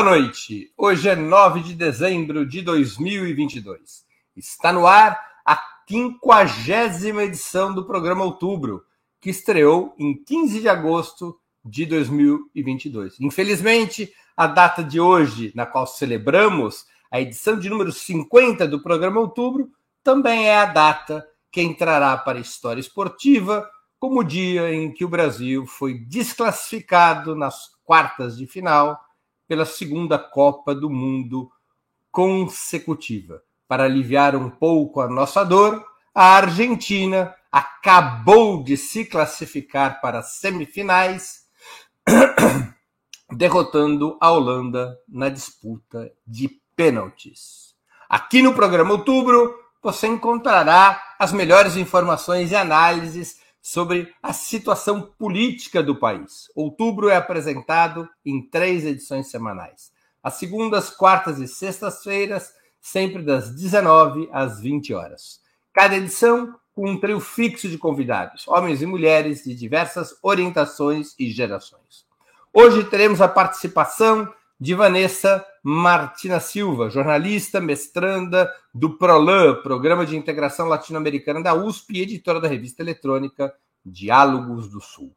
Boa noite. Hoje é 9 de dezembro de 2022. Está no ar a quinquagésima edição do programa Outubro, que estreou em 15 de agosto de 2022. Infelizmente, a data de hoje, na qual celebramos a edição de número 50 do programa Outubro, também é a data que entrará para a história esportiva como o dia em que o Brasil foi desclassificado nas quartas de final pela segunda Copa do Mundo consecutiva. Para aliviar um pouco a nossa dor, a Argentina acabou de se classificar para as semifinais, derrotando a Holanda na disputa de pênaltis. Aqui no programa Outubro, você encontrará as melhores informações e análises sobre a situação política do país. Outubro é apresentado em três edições semanais. Às segundas, quartas e sextas-feiras, sempre das 19 às 20 horas. Cada edição com um trio fixo de convidados, homens e mulheres de diversas orientações e gerações. Hoje teremos a participação de Vanessa Martina Silva, jornalista, mestranda do PROLAN, Programa de Integração Latino-Americana da USP e editora da revista eletrônica Diálogos do Sul.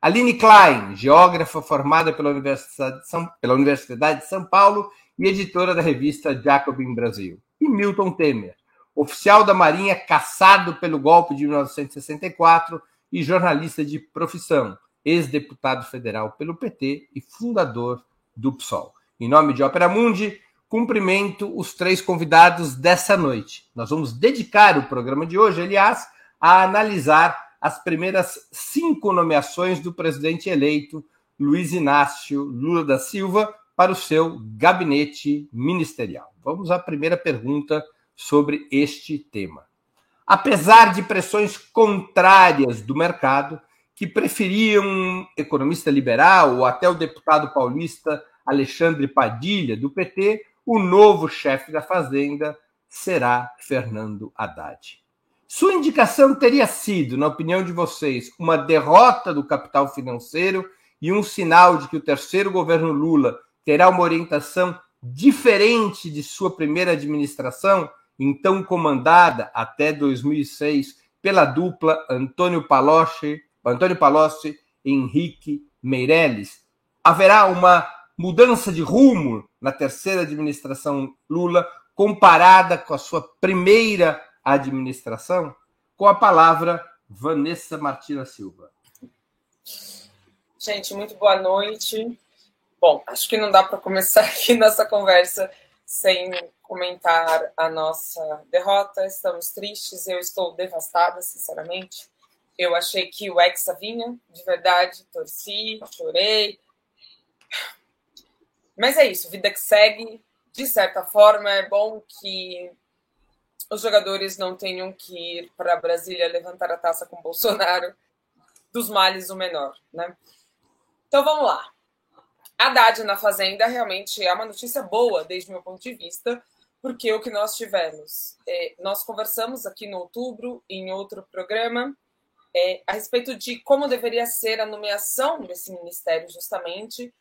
Aline Klein, geógrafa formada pela Universidade de São, pela Universidade de São Paulo e editora da revista Jacobin Brasil. E Milton Temer, oficial da Marinha caçado pelo golpe de 1964 e jornalista de profissão, ex-deputado federal pelo PT e fundador do PSOL. Em nome de Opera Mundi, cumprimento os três convidados dessa noite. Nós vamos dedicar o programa de hoje, aliás, a analisar as primeiras cinco nomeações do presidente eleito Luiz Inácio Lula da Silva para o seu gabinete ministerial. Vamos à primeira pergunta sobre este tema. Apesar de pressões contrárias do mercado, que preferiam um economista liberal ou até o deputado paulista Alexandre Padilha, do PT, o novo chefe da Fazenda será Fernando Haddad. Sua indicação teria sido, na opinião de vocês, uma derrota do capital financeiro e um sinal de que o terceiro governo Lula terá uma orientação diferente de sua primeira administração, então comandada até 2006 pela dupla Antônio Palocci, Antônio Palocci e Henrique Meirelles. Haverá uma mudança de rumo na terceira administração Lula comparada com a sua primeira administração? Com a palavra, Vanessa Martina Silva. Gente, muito boa noite. Bom, acho que não dá para começar aqui nossa conversa sem comentar a nossa derrota. Estamos tristes, eu estou devastada, sinceramente. Eu achei que o Hexa vinha, de verdade, torci, chorei. Mas é isso, vida que segue. De certa forma, é bom que os jogadores não tenham que ir para Brasília levantar a taça com Bolsonaro. Dos males, o menor, né? Então vamos lá. Haddad na Fazenda realmente é uma notícia boa, desde meu ponto de vista, porque o que nós tivemos, é, nós conversamos aqui no outubro, em outro programa, é, a respeito de como deveria ser a nomeação desse ministério, justamente,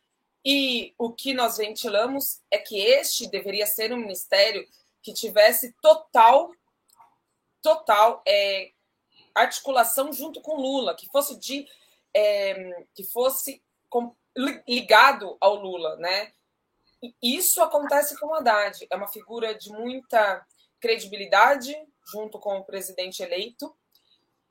e o que nós ventilamos é que este deveria ser um ministério que tivesse total, total é, articulação junto com Lula, que fosse de, é, que fosse com, ligado ao Lula, né? E isso acontece com o Haddad. É uma figura de muita credibilidade junto com o presidente eleito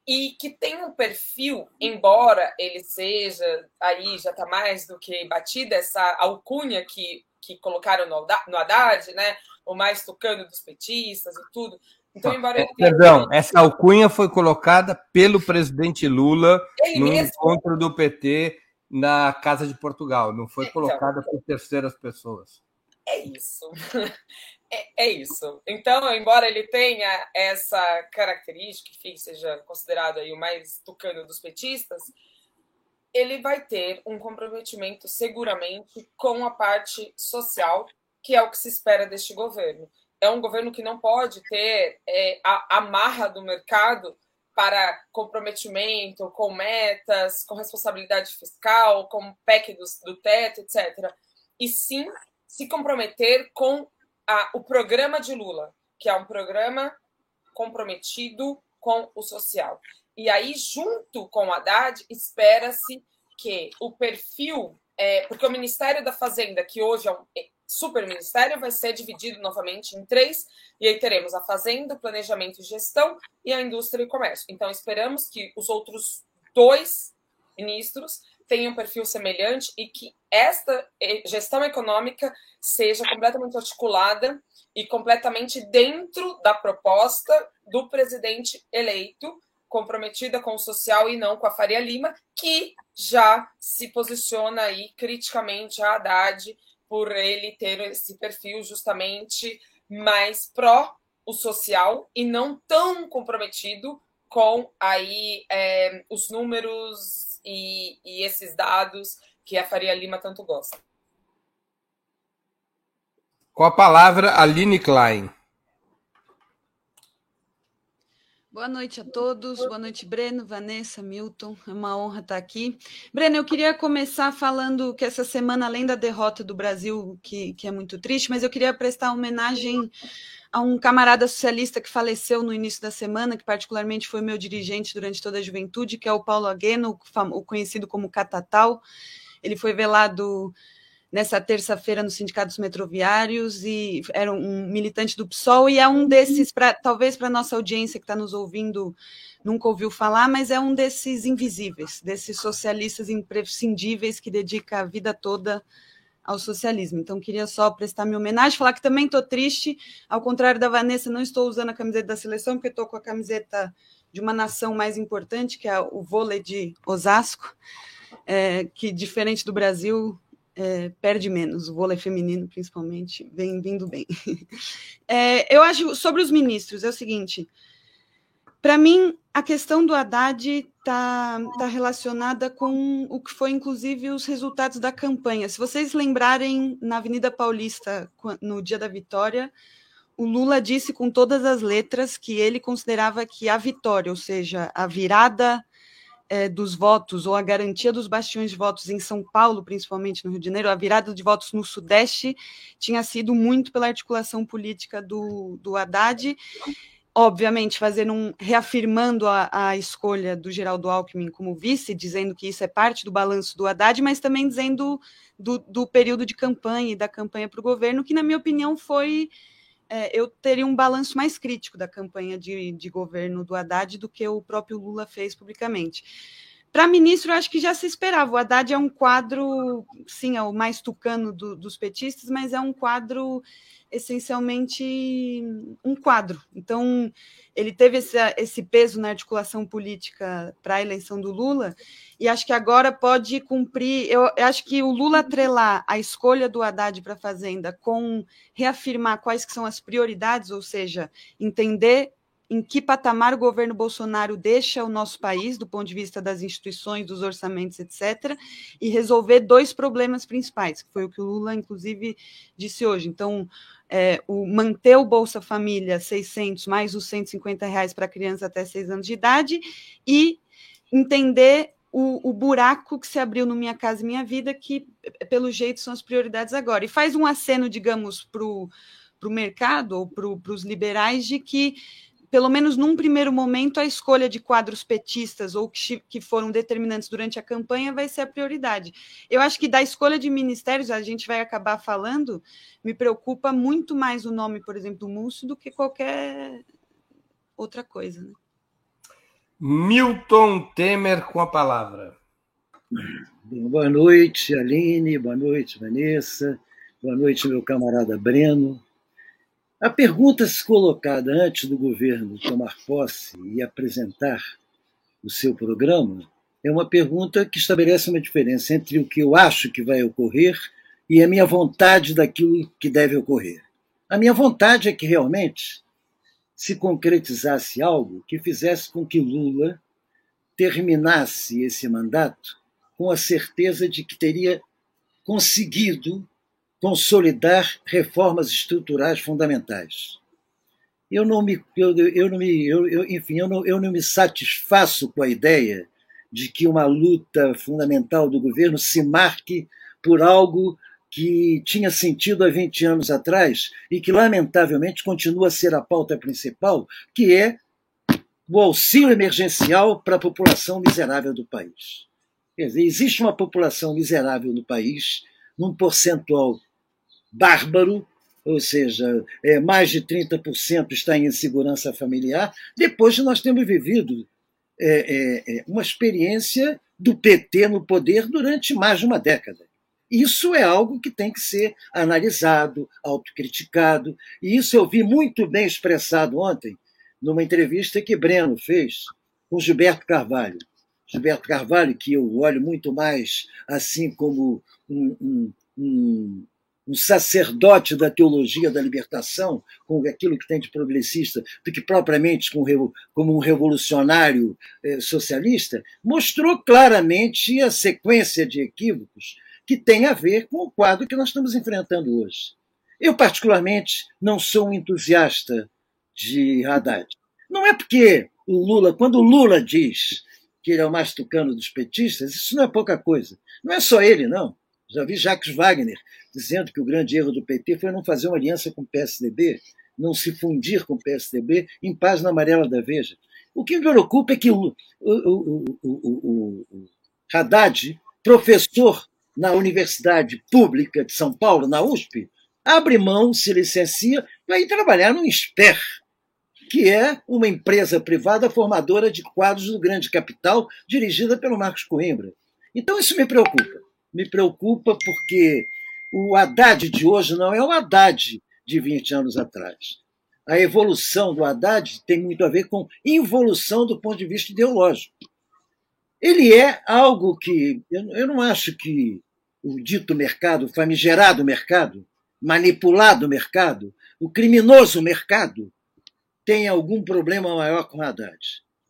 e que tem um perfil, embora ele seja aí já está mais do que batida essa alcunha que, que colocaram no, no Haddad, né? O mais tocando dos petistas e tudo. Então, embora é, Perdão, essa alcunha foi colocada pelo presidente Lula ele no mesmo? encontro do PT na Casa de Portugal, não foi então, colocada por terceiras pessoas. É isso. É, é, isso. Então, embora ele tenha essa característica, que seja considerado aí o mais tucano dos petistas, ele vai ter um comprometimento seguramente com a parte social, que é o que se espera deste governo. É um governo que não pode ter é, a amarra do mercado para comprometimento com metas, com responsabilidade fiscal, com PEC do, do teto, etc. E sim se comprometer com a, o programa de Lula, que é um programa comprometido com o social. E aí, junto com o Haddad, espera-se que o perfil, é, porque o Ministério da Fazenda, que hoje é um super ministério, vai ser dividido novamente em três, e aí teremos a Fazenda, Planejamento e Gestão e a Indústria e Comércio. Então, esperamos que os outros dois ministros tenham um perfil semelhante e que esta eh, gestão econômica seja completamente articulada e completamente dentro da proposta do presidente eleito, comprometida com o social e não com a Faria Lima, que já se posiciona aí criticamente a Haddad por ele ter esse perfil justamente mais pró o social e não tão comprometido com aí é, os números e, e esses dados que a Faria Lima tanto gosta. Com a palavra, Aline Klein. Boa noite a todos, boa noite, Breno, Vanessa, Milton, é uma honra estar aqui. Breno, eu queria começar falando que essa semana, além da derrota do Brasil, que, que é muito triste, mas eu queria prestar homenagem a um camarada socialista que faleceu no início da semana, que particularmente foi meu dirigente durante toda a juventude, que é o Paulo Agueno, o conhecido como Catatal. Ele foi velado nessa terça-feira nos sindicatos metroviários e era um militante do PSOL e é um desses, pra, talvez para nossa audiência que está nos ouvindo nunca ouviu falar, mas é um desses invisíveis, desses socialistas imprescindíveis que dedica a vida toda ao socialismo. Então, queria só prestar minha homenagem, falar que também estou triste, ao contrário da Vanessa, não estou usando a camiseta da seleção, porque estou com a camiseta de uma nação mais importante, que é o vôlei de Osasco, é, que, diferente do Brasil, é, perde menos, o vôlei feminino, principalmente, vem vindo bem. É, eu acho, sobre os ministros, é o seguinte, para mim, a questão do Haddad está tá relacionada com o que foi, inclusive, os resultados da campanha. Se vocês lembrarem, na Avenida Paulista, no dia da vitória, o Lula disse com todas as letras que ele considerava que a vitória, ou seja, a virada é, dos votos ou a garantia dos bastiões de votos em São Paulo, principalmente no Rio de Janeiro, a virada de votos no Sudeste tinha sido muito pela articulação política do, do Haddad, obviamente fazendo um, reafirmando a, a escolha do Geraldo Alckmin como vice, dizendo que isso é parte do balanço do Haddad, mas também dizendo do, do período de campanha e da campanha para o governo, que na minha opinião foi é, eu teria um balanço mais crítico da campanha de, de governo do Haddad do que o próprio Lula fez publicamente. Para ministro, acho que já se esperava. O Haddad é um quadro, sim, é o mais tucano do, dos petistas, mas é um quadro essencialmente um quadro. Então, ele teve esse, esse peso na articulação política para a eleição do Lula, e acho que agora pode cumprir. Eu, eu acho que o Lula atrelar a escolha do Haddad para a Fazenda com reafirmar quais que são as prioridades, ou seja, entender em que patamar o governo Bolsonaro deixa o nosso país, do ponto de vista das instituições, dos orçamentos, etc., e resolver dois problemas principais, que foi o que o Lula, inclusive, disse hoje. Então, é, o manter o Bolsa Família 600 mais os 150 reais para crianças até 6 anos de idade e entender o, o, buraco que se abriu no Minha Casa Minha Vida, que, pelo jeito, são as prioridades agora. E faz um aceno, digamos, para o mercado ou para os liberais de que pelo menos num primeiro momento, a escolha de quadros petistas ou que, que foram determinantes durante a campanha vai ser a prioridade. Eu acho que da escolha de ministérios, a gente vai acabar falando, me preocupa muito mais o nome, por exemplo, do Múcio do que qualquer outra coisa. Né? Milton Temer com a palavra. Boa noite, Aline, boa noite, Vanessa, boa noite, meu camarada Breno. A pergunta se colocada antes do governo tomar posse e apresentar o seu programa é uma pergunta que estabelece uma diferença entre o que eu acho que vai ocorrer e a minha vontade daquilo que deve ocorrer. A minha vontade é que realmente se concretizasse algo que fizesse com que Lula terminasse esse mandato com a certeza de que teria conseguido consolidar reformas estruturais fundamentais. Eu não me, eu, eu não me, eu, eu, enfim, eu não, eu não me satisfaço com a ideia de que uma luta fundamental do governo se marque por algo que tinha sentido há 20 anos atrás e que, lamentavelmente, continua a ser a pauta principal, que é o auxílio emergencial para a população miserável do país. Quer dizer, existe uma população miserável no país, num percentual bárbaro, ou seja, é, mais de 30% está em insegurança familiar, depois de nós termos vivido é, é, é, uma experiência do PT no poder durante mais de uma década. Isso é algo que tem que ser analisado, autocriticado, e isso eu vi muito bem expressado ontem numa entrevista que Breno fez com Gilberto Carvalho. Gilberto Carvalho, que eu olho muito mais assim como um, um, um um sacerdote da teologia da libertação, com aquilo que tem de progressista, do que propriamente como um revolucionário eh, socialista, mostrou claramente a sequência de equívocos que tem a ver com o quadro que nós estamos enfrentando hoje. Eu, particularmente, não sou um entusiasta de Haddad. Não é porque o Lula, quando o Lula diz que ele é o mais tucano dos petistas, isso não é pouca coisa. Não é só ele, não. Já vi Jacques Wagner dizendo que o grande erro do PT foi não fazer uma aliança com o PSDB, não se fundir com o PSDB em página amarela da Veja. O que me preocupa é que o, o, o, o Haddad, professor na Universidade Pública de São Paulo, na USP, abre mão, se licencia, para ir trabalhar no SPER, que é uma empresa privada formadora de quadros do grande capital, dirigida pelo Marcos Coimbra. Então isso me preocupa. Me preocupa porque o Haddad de hoje não é o Haddad de 20 anos atrás. A evolução do Haddad tem muito a ver com involução do ponto de vista ideológico. Ele é algo que. Eu não acho que o dito mercado, o famigerado mercado, manipulado mercado, o criminoso mercado, tem algum problema maior com o Haddad.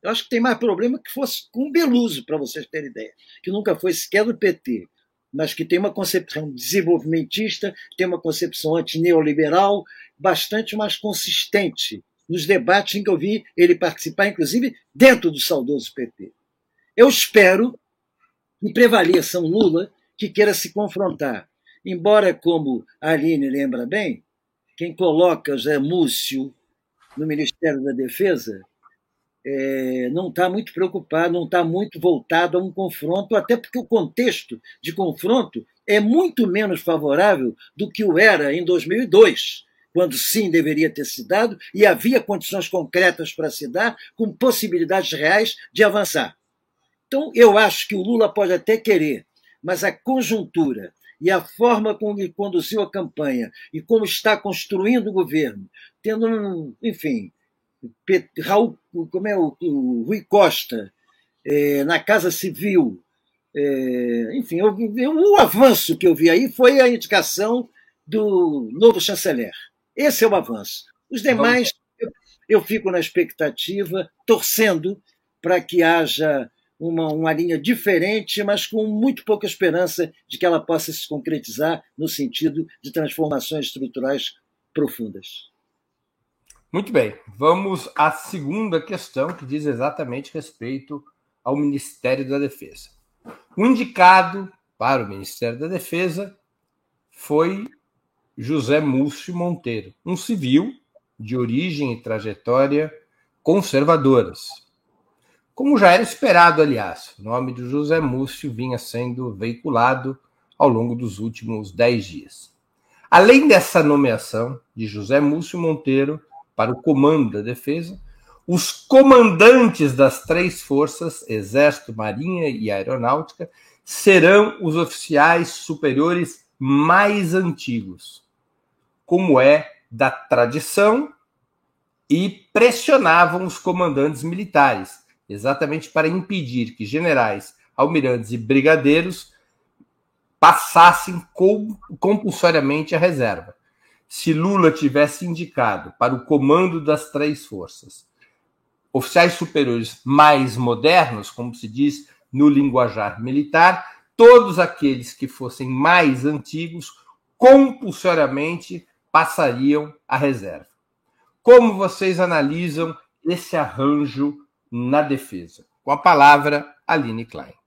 Eu acho que tem mais problema que fosse com o Beluso, para vocês terem ideia, que nunca foi sequer do PT mas que tem uma concepção desenvolvimentista, tem uma concepção antineoliberal bastante mais consistente nos debates em que eu vi ele participar, inclusive dentro do saudoso PT. Eu espero que prevaleça um Lula que queira se confrontar. Embora, como a Aline lembra bem, quem coloca Zé Múcio no Ministério da Defesa é, não está muito preocupado, não está muito voltado a um confronto, até porque o contexto de confronto é muito menos favorável do que o era em 2002, quando sim deveria ter se dado e havia condições concretas para se dar, com possibilidades reais de avançar. Então, eu acho que o Lula pode até querer, mas a conjuntura e a forma como ele conduziu a campanha e como está construindo o governo, tendo, um, enfim, Raul, como é o, o Rui Costa, é, na Casa Civil. É, enfim, eu, eu, o avanço que eu vi aí foi a indicação do novo chanceler. Esse é o avanço. Os demais, eu, eu fico na expectativa, torcendo para que haja uma, uma linha diferente, mas com muito pouca esperança de que ela possa se concretizar no sentido de transformações estruturais profundas. Muito bem, vamos à segunda questão, que diz exatamente respeito ao Ministério da Defesa. O indicado para o Ministério da Defesa foi José Múcio Monteiro, um civil de origem e trajetória conservadoras. Como já era esperado, aliás, o nome de José Múcio vinha sendo veiculado ao longo dos últimos dez dias. Além dessa nomeação de José Múcio Monteiro, para o comando da defesa, os comandantes das três forças, Exército, Marinha e Aeronáutica, serão os oficiais superiores mais antigos, como é da tradição, e pressionavam os comandantes militares, exatamente para impedir que generais, almirantes e brigadeiros passassem compulsoriamente a reserva se Lula tivesse indicado para o comando das três forças oficiais superiores mais modernos, como se diz no linguajar militar, todos aqueles que fossem mais antigos compulsoriamente passariam à reserva. Como vocês analisam esse arranjo na defesa? Com a palavra, Aline Klein.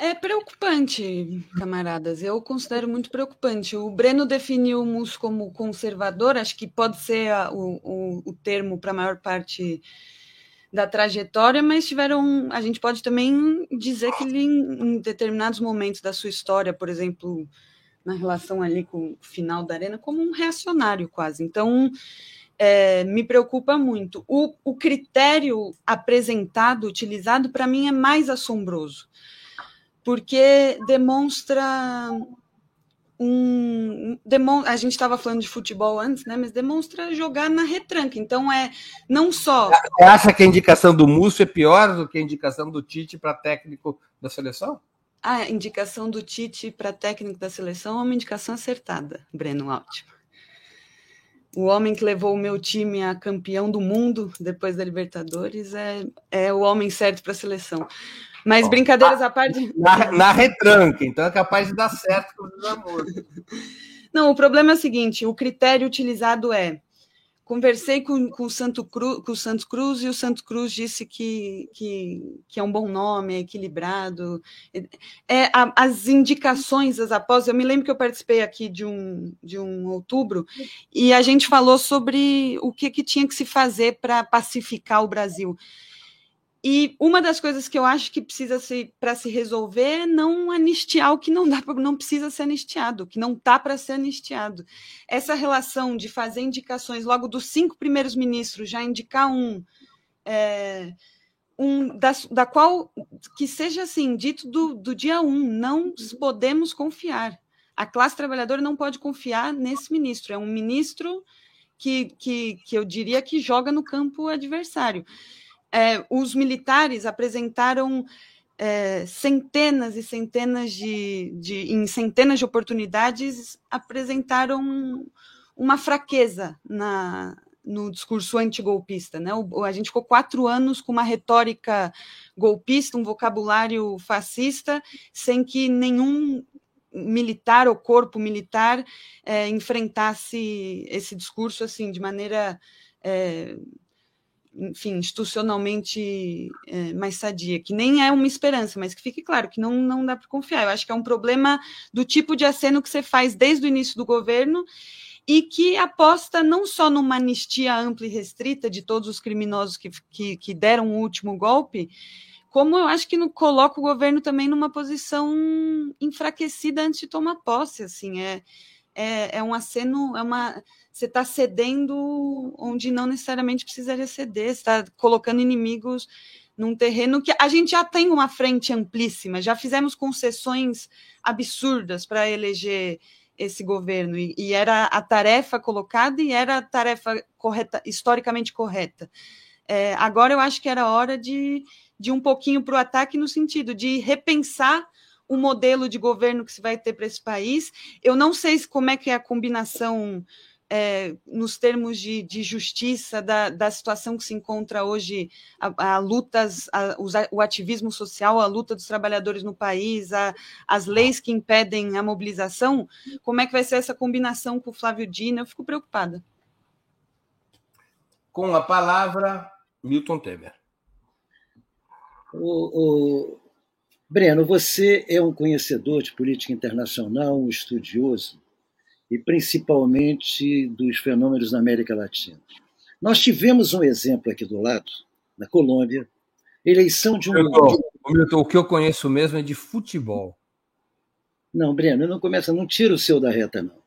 É preocupante, camaradas. Eu considero muito preocupante. O Breno definiu o MUS como conservador, acho que pode ser a, o, o, o termo para a maior parte da trajetória, mas tiveram. A gente pode também dizer que ele, em determinados momentos da sua história, por exemplo, na relação ali com o final da arena, como um reacionário quase. Então, é, me preocupa muito. O, o critério apresentado, utilizado, para mim é mais assombroso porque demonstra um a gente estava falando de futebol antes, né? Mas demonstra jogar na retranca. Então é não só. Você acha que a indicação do Múcio é pior do que a indicação do Tite para técnico da seleção? A indicação do Tite para técnico da seleção é uma indicação acertada, Breno Ótimo. O homem que levou o meu time a campeão do mundo depois da Libertadores é, é o homem certo para a seleção. Mas Ó, brincadeiras à parte. Na, na, retranca, então é capaz de dar certo com os amores. Não, o problema é o seguinte: o critério utilizado é. Conversei com, com, o Santo Cru, com o Cruz e o Santos Cruz disse que, que, que é um bom nome, é equilibrado. É, a, as indicações, as após. Eu me lembro que eu participei aqui de um, de um outubro e a gente falou sobre o que, que tinha que se fazer para pacificar o Brasil. E uma das coisas que eu acho que precisa se para se resolver é não anistiar o que não dá não precisa ser anistiado, o que não está para ser anistiado. Essa relação de fazer indicações logo dos cinco primeiros ministros, já indicar um, é, um da, da qual que seja assim dito do, do dia um, não podemos confiar. A classe trabalhadora não pode confiar nesse ministro. É um ministro que, que, que eu diria que joga no campo adversário é, os militares apresentaram é, centenas e centenas de, de, em centenas de oportunidades, apresentaram uma fraqueza na, no discurso antigolpista. Né? O, a gente ficou quatro anos com uma retórica golpista, um vocabulário fascista, sem que nenhum militar ou corpo militar é, enfrentasse esse discurso assim de maneira é, enfim, institucionalmente é, mais sadia, que nem é uma esperança, mas que fique claro que não, não dá para confiar. Eu acho que é um problema do tipo de aceno que você faz desde o início do governo e que aposta não só numa anistia ampla e restrita de todos os criminosos que, que, que deram o último golpe, como eu acho que no, coloca o governo também numa posição enfraquecida antes de tomar posse, assim, é, é, é um aceno, é uma você está cedendo onde não necessariamente precisaria ceder, está colocando inimigos num terreno que a gente já tem uma frente amplíssima, já fizemos concessões absurdas para eleger esse governo, e, e, era a tarefa colocada e era a tarefa correta, historicamente correta. É, agora eu acho que era hora de, de um pouquinho para o ataque no sentido de repensar o modelo de governo que se vai ter para esse país. Eu não sei como é que é a combinação é, nos termos de, de justiça da, da, situação que se encontra hoje, a, a lutas, a, o ativismo social, a luta dos trabalhadores no país, a, as leis que impedem a mobilização, como é que vai ser essa combinação com o Flávio Dino? Eu fico preocupada. Com a palavra, Milton Temer. O, o, Breno, você é um conhecedor de política internacional, um estudioso e principalmente dos fenômenos na América Latina. Nós tivemos um exemplo aqui do lado, na Colômbia, eleição de um. Milton, Milton, o que eu conheço mesmo é de futebol. Não, Breno, não começa, não tira o seu da reta, não.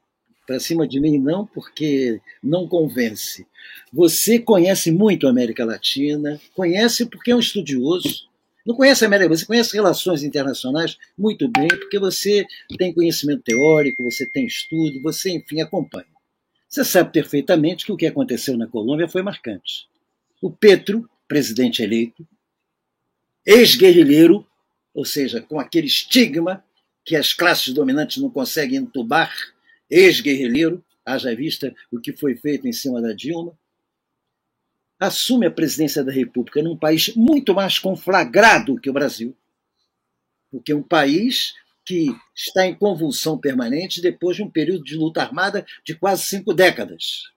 Para cima de mim, não, porque não convence. Você conhece muito a América Latina, conhece porque é um estudioso, não conhece a América, você conhece relações internacionais muito bem, porque você tem conhecimento teórico, você tem estudo, você, enfim, acompanha. Você sabe perfeitamente que o que aconteceu na Colômbia foi marcante. O Petro, presidente eleito, ex-guerrilheiro, ou seja, com aquele estigma que as classes dominantes não conseguem entubar, ex-guerrilheiro, haja vista o que foi feito em cima da Dilma, assume a presidência da República num país muito mais conflagrado que o Brasil, porque é um país que está em convulsão permanente depois de um período de luta armada de quase cinco décadas.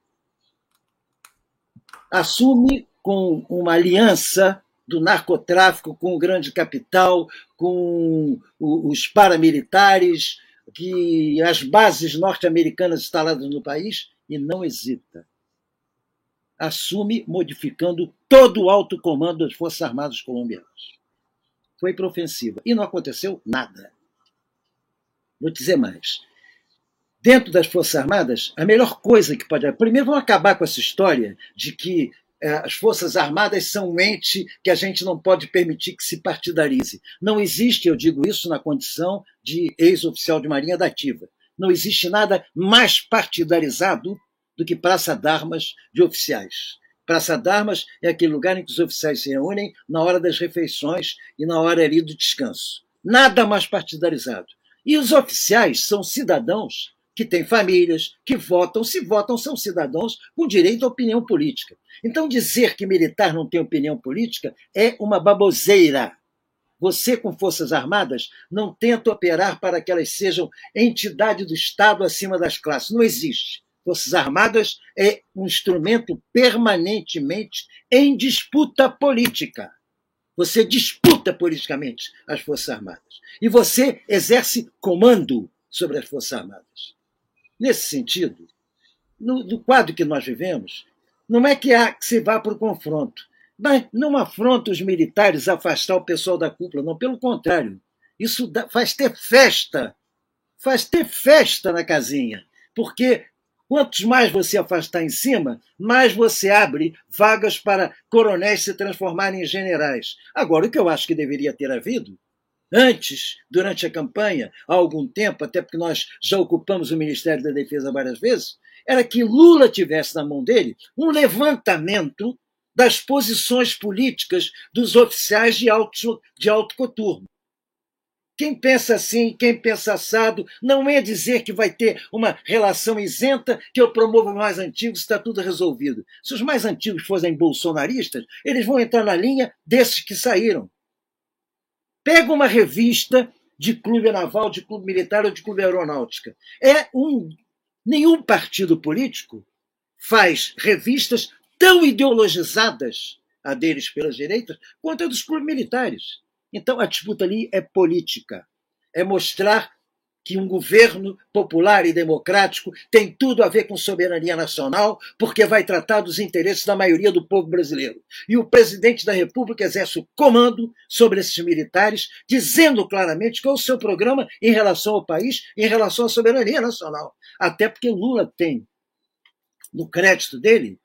Assume com uma aliança do narcotráfico com o grande capital, com os paramilitares, que as bases norte-americanas instaladas no país e não hesita. Assume modificando todo o alto comando das Forças Armadas colombianas. Foi para ofensiva. E não aconteceu nada. Vou dizer mais. Dentro das Forças Armadas, a melhor coisa que pode. Primeiro, vamos acabar com essa história de que é, as Forças Armadas são um ente que a gente não pode permitir que se partidarize. Não existe, eu digo isso na condição de ex-oficial de Marinha da Ativa, não existe nada mais partidarizado do que Praça d'Armas de oficiais. Praça d'Armas é aquele lugar em que os oficiais se reúnem na hora das refeições e na hora ali do descanso. Nada mais partidarizado. E os oficiais são cidadãos que têm famílias, que votam. Se votam, são cidadãos com direito à opinião política. Então, dizer que militar não tem opinião política é uma baboseira. Você, com Forças Armadas, não tenta operar para que elas sejam entidade do Estado acima das classes. Não existe. Forças Armadas é um instrumento permanentemente em disputa política. Você disputa politicamente as Forças Armadas. E você exerce comando sobre as Forças Armadas. Nesse sentido, no, no quadro que nós vivemos, não é que há que se vá para o confronto, mas não afronta os militares afastar o pessoal da cúpula, não, pelo contrário. Isso faz ter festa, faz ter festa na casinha, porque quantos mais você afastar em cima, mais você abre vagas para coronéis se transformarem em generais. Agora, o que eu acho que deveria ter havido Antes, durante a campanha, há algum tempo, até porque nós já ocupamos o Ministério da Defesa várias vezes, era que Lula tivesse na mão dele um levantamento das posições políticas dos oficiais de alto, de alto coturno. Quem pensa assim, quem pensa assado, não é dizer que vai ter uma relação isenta, que eu promovo mais antigos, está tudo resolvido. Se os mais antigos fossem bolsonaristas, eles vão entrar na linha desses que saíram. Pega uma revista de clube naval, de clube militar ou de clube aeronáutica. É um nenhum partido político faz revistas tão ideologizadas a deles pelas direitas quanto a dos clubes militares. Então a disputa ali é política, é mostrar que um governo popular e democrático tem tudo a ver com soberania nacional, porque vai tratar dos interesses da maioria do povo brasileiro. E o presidente da República exerce o comando sobre esses militares, dizendo claramente qual é o seu programa em relação ao país, em relação à soberania nacional. Até porque Lula tem, no crédito dele,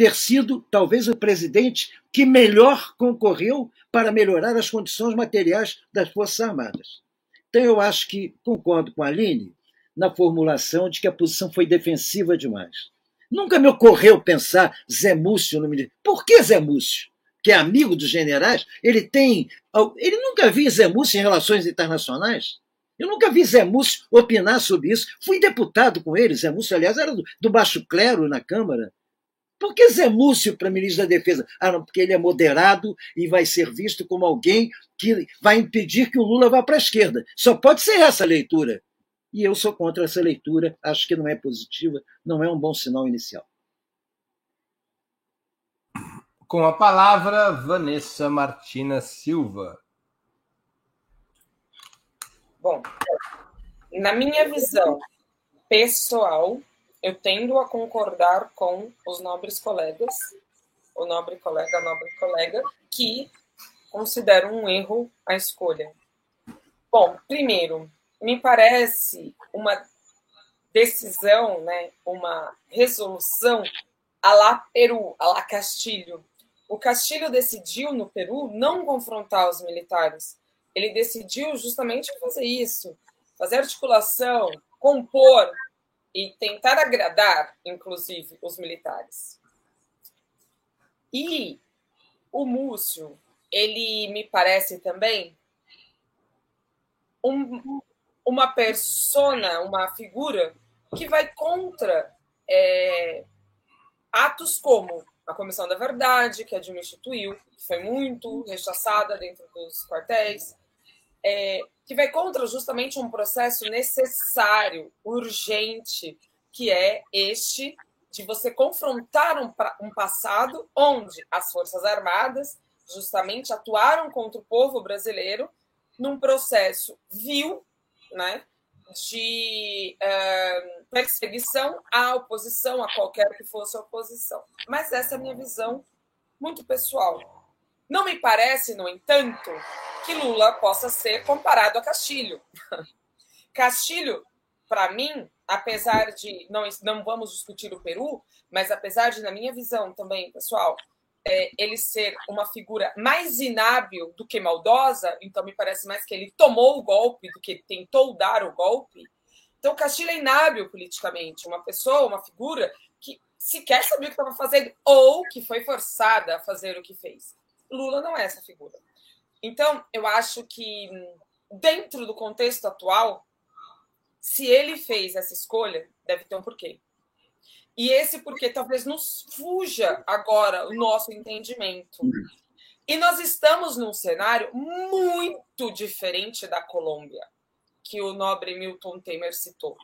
ter sido talvez o presidente que melhor concorreu para melhorar as condições materiais das Forças Armadas. Então, eu acho que concordo com a Aline na formulação de que a posição foi defensiva demais. Nunca me ocorreu pensar Zé Múcio no ministério. Por que Zé Múcio? Que é amigo dos generais, ele tem. Ele nunca viu Zé Múcio em relações internacionais. Eu nunca vi Zé Múcio opinar sobre isso. Fui deputado com ele. Zé Múcio, aliás, era do baixo clero na Câmara. Por que Zé Múcio para ministro da Defesa? Ah, não, porque ele é moderado e vai ser visto como alguém que vai impedir que o Lula vá para a esquerda. Só pode ser essa leitura. E eu sou contra essa leitura, acho que não é positiva, não é um bom sinal inicial. Com a palavra, Vanessa Martina Silva. Bom, na minha visão pessoal, eu tendo a concordar com os nobres colegas, o nobre colega, a nobre colega, que consideram um erro a escolha. Bom, primeiro, me parece uma decisão, né, uma resolução a lá Peru, a lá Castilho. O Castilho decidiu no Peru não confrontar os militares. Ele decidiu justamente fazer isso, fazer articulação, compor e tentar agradar, inclusive, os militares. E o Múcio, ele me parece também um, uma persona, uma figura que vai contra é, atos como a Comissão da Verdade, que a Dilma instituiu, que foi muito rechaçada dentro dos quartéis, é, que vai contra justamente um processo necessário, urgente, que é este de você confrontar um, um passado onde as Forças Armadas justamente atuaram contra o povo brasileiro num processo vil, né, de uh, perseguição à oposição, a qualquer que fosse a oposição. Mas essa é a minha visão muito pessoal. Não me parece, no entanto, que Lula possa ser comparado a Castilho. Castilho, para mim, apesar de não, não vamos discutir o Peru, mas apesar de, na minha visão também, pessoal, é, ele ser uma figura mais inábil do que maldosa, então me parece mais que ele tomou o golpe do que tentou dar o golpe. Então, Castilho é inábil politicamente, uma pessoa, uma figura que sequer sabia o que estava fazendo ou que foi forçada a fazer o que fez. Lula não é essa figura. Então, eu acho que dentro do contexto atual, se ele fez essa escolha, deve ter um porquê. E esse porquê talvez nos fuja agora o nosso entendimento. E nós estamos num cenário muito diferente da Colômbia, que o nobre Milton Temer citou.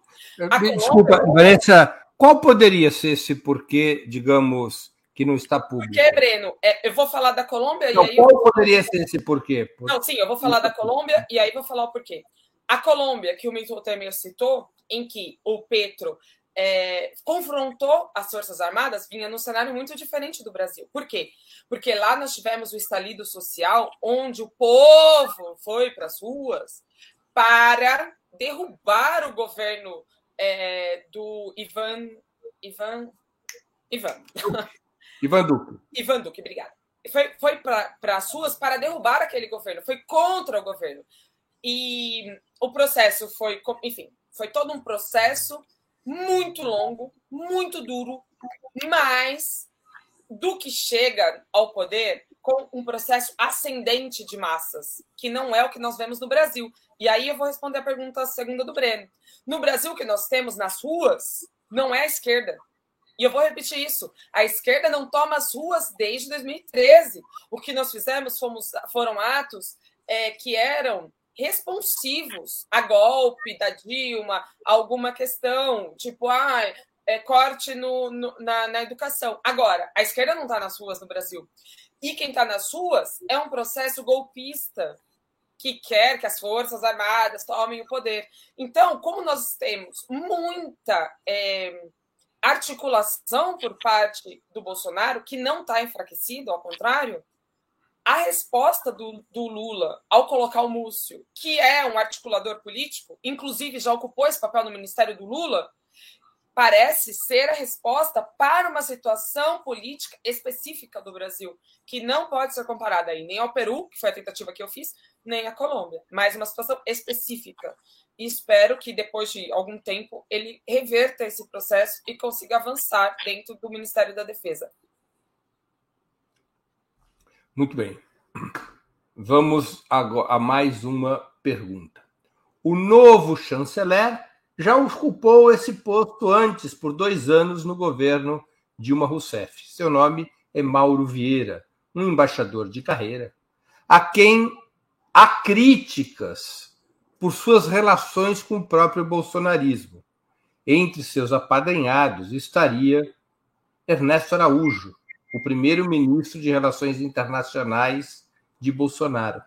A Desculpa, Colômbia... Vanessa, qual poderia ser esse porquê, digamos, que não está público? Porque, Breno, é, eu vou falar da Colômbia não, e aí. Qual eu... poderia ser esse porquê? Por... Não, sim, eu vou falar da Colômbia e aí vou falar o porquê. A Colômbia, que o Milton Temer citou, em que o Petro é, confrontou as Forças Armadas vinha num cenário muito diferente do Brasil. Por quê? Porque lá nós tivemos o estalido social, onde o povo foi para as ruas para derrubar o governo é, do Ivan. Ivan. Ivan. Ivan Duque. Ivan Duque, obrigada. Foi, foi para as ruas para derrubar aquele governo, foi contra o governo. E o processo foi, enfim, foi todo um processo muito longo, muito duro, mas do que chega ao poder com um processo ascendente de massas, que não é o que nós vemos no Brasil. E aí eu vou responder a pergunta segunda do Breno. No Brasil, o que nós temos nas ruas não é a esquerda. E eu vou repetir isso. A esquerda não toma as ruas desde 2013. O que nós fizemos fomos, foram atos é, que eram responsivos a golpe da Dilma, alguma questão, tipo, ah, é, corte no, no na, na, educação. Agora, a esquerda não está nas ruas no Brasil. E quem está nas ruas é um processo golpista que quer que as Forças Armadas tomem o poder. Então, como nós temos muita é, articulação por parte do Bolsonaro, que não está enfraquecido, ao contrário, a resposta do, do, Lula ao colocar o Múcio, que é um articulador político, inclusive já ocupou esse papel no Ministério do Lula, parece ser a resposta para uma situação política específica do Brasil, que não pode ser comparada aí nem ao Peru, que foi a tentativa que eu fiz, nem à Colômbia, mas uma situação específica. E espero que depois de algum tempo ele reverta esse processo e consiga avançar dentro do Ministério da Defesa. Muito bem. Vamos agora a mais uma pergunta. O novo chanceler já ocupou esse posto antes, por dois anos, no governo Dilma Rousseff. Seu nome é Mauro Vieira, um embaixador de carreira, a quem há críticas por suas relações com o próprio bolsonarismo. Entre seus apadrinhados estaria Ernesto Araújo, o primeiro-ministro de Relações Internacionais de Bolsonaro.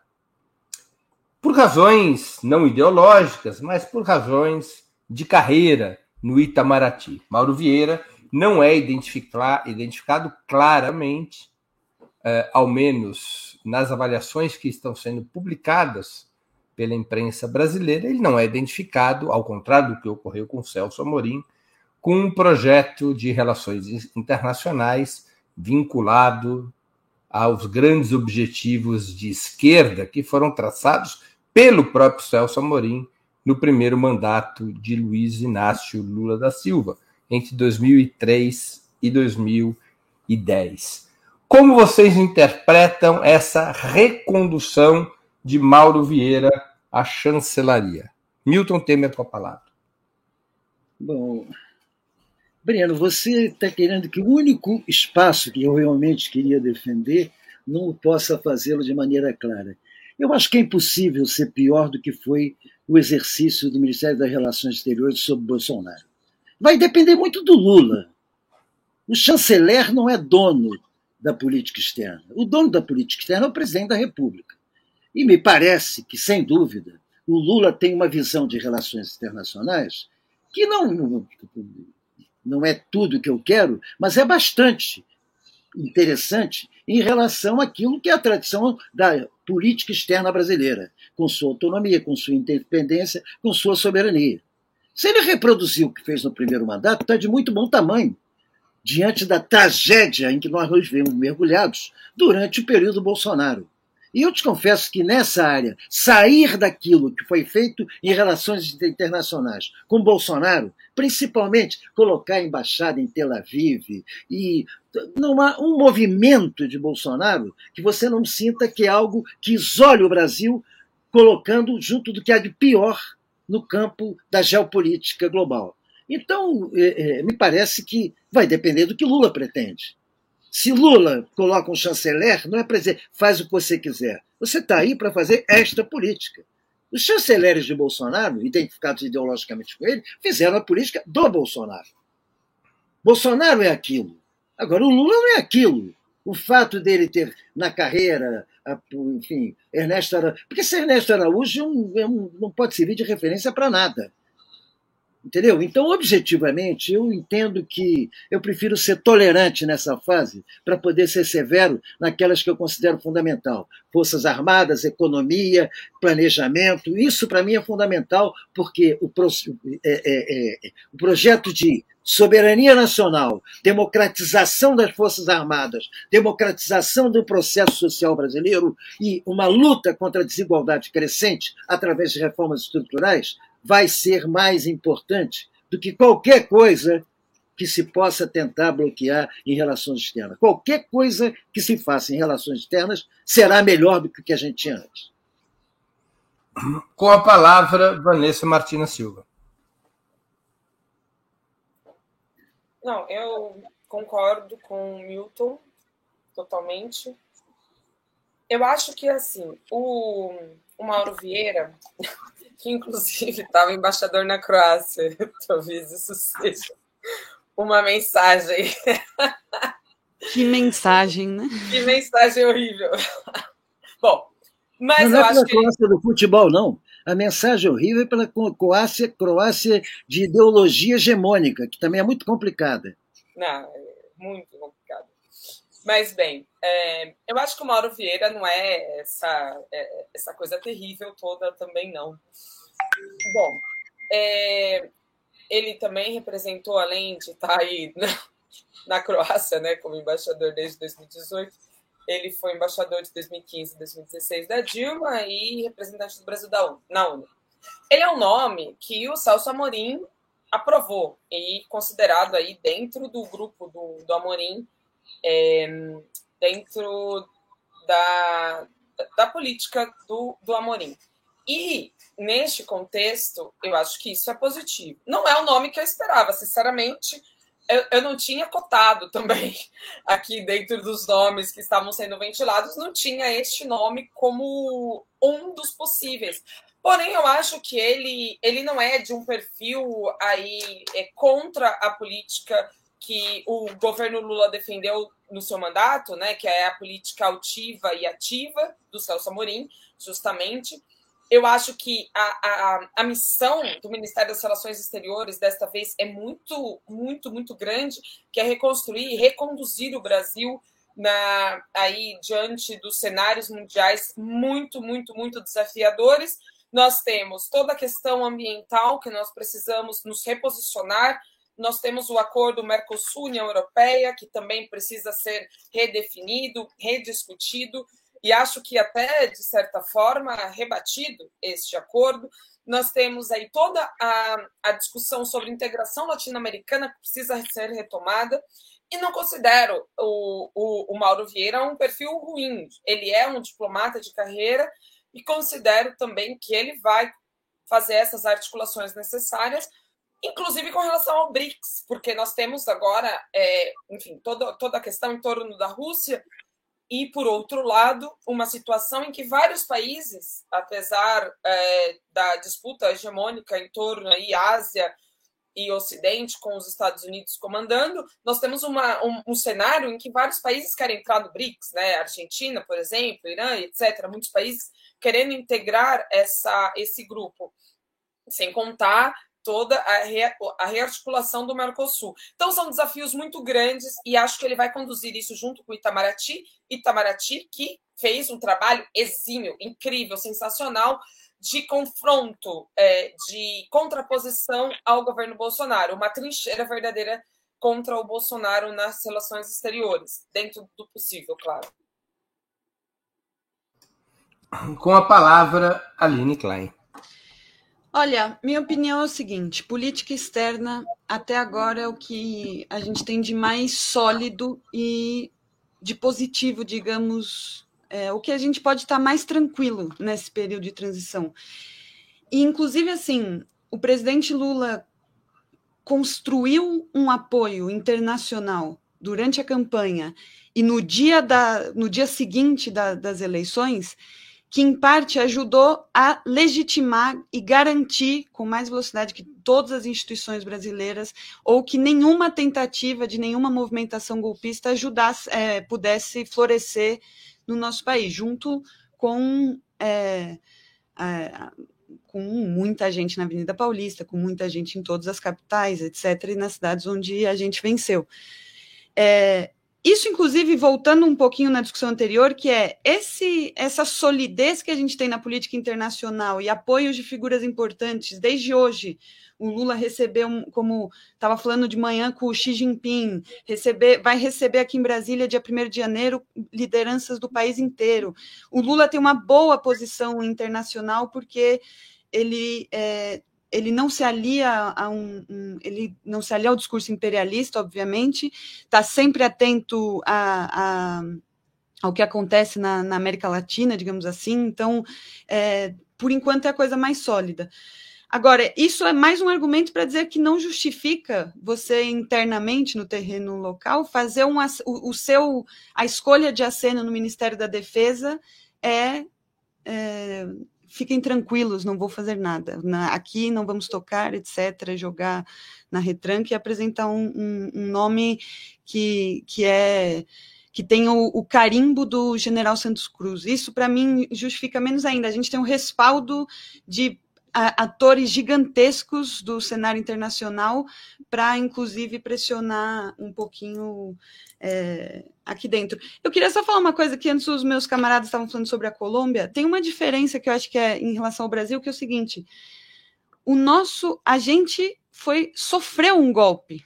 Por razões não ideológicas, mas por razões de carreira no Itamaraty. Mauro Vieira não é identificado claramente, eh, ao menos nas avaliações que estão sendo publicadas pela imprensa brasileira, ele não é identificado, ao contrário do que ocorreu com Celso Amorim, com um projeto de relações internacionais vinculado aos grandes objetivos de esquerda que foram traçados pelo próprio Celso Amorim no primeiro mandato de Luiz Inácio Lula da Silva, entre 2003 e 2010. Como vocês interpretam essa recondução de Mauro Vieira à chancelaria? Milton com a palavra. Bom, Breno, você está querendo que o único espaço que eu realmente queria defender não possa fazê-lo de maneira clara. Eu acho que é impossível ser pior do que foi o exercício do Ministério das Relações Exteriores sob Bolsonaro. Vai depender muito do Lula. O chanceler não é dono da política externa. O dono da política externa é o presidente da República. E me parece que, sem dúvida, o Lula tem uma visão de relações internacionais que não, não é tudo que eu quero, mas é bastante interessante em relação àquilo que é a tradição da política externa brasileira, com sua autonomia, com sua independência, com sua soberania. Se ele reproduzir o que fez no primeiro mandato, está de muito bom tamanho, diante da tragédia em que nós nos vemos mergulhados durante o período Bolsonaro. E eu te confesso que nessa área, sair daquilo que foi feito em relações internacionais com Bolsonaro, principalmente colocar a embaixada em Tel Aviv e não há um movimento de Bolsonaro que você não sinta que é algo que isole o Brasil, colocando junto do que há de pior no campo da geopolítica global. Então, é, é, me parece que vai depender do que Lula pretende. Se Lula coloca um chanceler, não é para dizer faz o que você quiser. Você está aí para fazer esta política. Os chanceleres de Bolsonaro, identificados ideologicamente com ele, fizeram a política do Bolsonaro. Bolsonaro é aquilo. Agora, o Lula não é aquilo. O fato dele ter na carreira, enfim, Ernesto Araújo. Porque esse Ernesto Araújo é é não pode servir de referência para nada. Entendeu? Então, objetivamente, eu entendo que eu prefiro ser tolerante nessa fase para poder ser severo naquelas que eu considero fundamental. Forças Armadas, economia, planejamento, isso para mim é fundamental, porque o, pro, é, é, é, o projeto de soberania nacional, democratização das Forças Armadas, democratização do processo social brasileiro e uma luta contra a desigualdade crescente através de reformas estruturais vai ser mais importante do que qualquer coisa que se possa tentar bloquear em relações externas. Qualquer coisa que se faça em relações externas será melhor do que o que a gente tinha antes. Com a palavra, Vanessa Martina Silva. Não, eu concordo com o Milton totalmente. Eu acho que assim, o, o Mauro Vieira que inclusive estava embaixador na Croácia. Talvez isso seja uma mensagem. Que mensagem, né? Que mensagem horrível. Bom, mas não eu é acho que. Croácia do futebol, não. A mensagem horrível é pela Croácia, Croácia de ideologia hegemônica, que também é muito complicada. Não, é muito complicado. Mas, bem, é, eu acho que o Mauro Vieira não é essa, é, essa coisa terrível toda também, não. Bom, é, ele também representou, além de estar aí na, na Croácia, né, como embaixador desde 2018, ele foi embaixador de 2015 e 2016 da Dilma e representante do Brasil da na ONU. Ele é um nome que o Celso Amorim aprovou e considerado aí dentro do grupo do, do Amorim é, dentro da, da política do, do Amorim. E, neste contexto, eu acho que isso é positivo. Não é o nome que eu esperava, sinceramente. Eu, eu não tinha cotado também aqui dentro dos nomes que estavam sendo ventilados, não tinha este nome como um dos possíveis. Porém, eu acho que ele, ele não é de um perfil aí é, contra a política que o governo Lula defendeu no seu mandato, né, que é a política altiva e ativa do Celso Amorim, justamente. Eu acho que a, a, a missão do Ministério das Relações Exteriores desta vez é muito, muito, muito grande, que é reconstruir e reconduzir o Brasil na, aí diante dos cenários mundiais muito, muito, muito desafiadores. Nós temos toda a questão ambiental que nós precisamos nos reposicionar nós temos o acordo Mercosul-União Europeia, que também precisa ser redefinido, rediscutido, e acho que até, de certa forma, rebatido este acordo. Nós temos aí toda a, a discussão sobre integração latino-americana que precisa ser retomada, e não considero o, o, o Mauro Vieira um perfil ruim. Ele é um diplomata de carreira e considero também que ele vai fazer essas articulações necessárias inclusive com relação ao BRICS, porque nós temos agora, é, enfim, toda, toda a questão em torno da Rússia, e, por outro lado, uma situação em que vários países, apesar é, da disputa hegemônica em torno aí Ásia e Ocidente, com os Estados Unidos comandando, nós temos uma, um, um, cenário em que vários países querem entrar no BRICS, né? Argentina, por exemplo, Irã, etc. Muitos países querendo integrar essa, esse grupo, sem contar toda a, re, a rearticulação do Mercosul. Então, são desafios muito grandes e acho que ele vai conduzir isso junto com o Itamaraty, Itamaraty, que fez um trabalho exímio, incrível, sensacional, de confronto, é, de contraposição ao governo Bolsonaro, uma trincheira verdadeira contra o Bolsonaro nas relações exteriores, dentro do possível, claro. Com a palavra, Aline Klein. Olha, minha opinião é o seguinte: política externa até agora é o que a gente tem de mais sólido e de positivo, digamos, é, o que a gente pode estar mais tranquilo nesse período de transição. E, inclusive, assim, o presidente Lula construiu um apoio internacional durante a campanha e no dia, da, no dia seguinte da, das eleições que em parte ajudou a legitimar e garantir com mais velocidade que todas as instituições brasileiras ou que nenhuma tentativa de nenhuma movimentação golpista ajudasse, é, pudesse florescer no nosso país, junto com é, com muita gente na Avenida Paulista, com muita gente em todas as capitais, etc., e nas cidades onde a gente venceu. É, isso, inclusive, voltando um pouquinho na discussão anterior, que é esse, essa solidez que a gente tem na política internacional e apoios de figuras importantes, desde hoje, o Lula recebeu, como estava falando de manhã com o Xi Jinping, receber, vai receber aqui em Brasília, dia 1 de janeiro, lideranças do país inteiro. O Lula tem uma boa posição internacional porque ele é, ele não se alia a um, um, ele não se alia ao discurso imperialista, obviamente, está sempre atento a, a, ao que acontece na, na, América Latina, digamos assim. Então, é, por enquanto é a coisa mais sólida. Agora, isso é mais um argumento para dizer que não justifica você internamente no terreno local fazer um, o, o seu a escolha de aceno no Ministério da Defesa é, é fiquem tranquilos, não vou fazer nada. Na, aqui não vamos tocar, etc., jogar na retranca e apresentar um, um, um nome que, que é que tem o, o, carimbo do General Santos Cruz. Isso, para mim, justifica menos ainda. A gente tem um respaldo de atores gigantescos do cenário internacional para, inclusive, pressionar um pouquinho é, aqui dentro. Eu queria só falar uma coisa que antes os meus camaradas estavam falando sobre a Colômbia. Tem uma diferença que eu acho que é em relação ao Brasil, que é o seguinte: o nosso, a gente foi sofreu um golpe,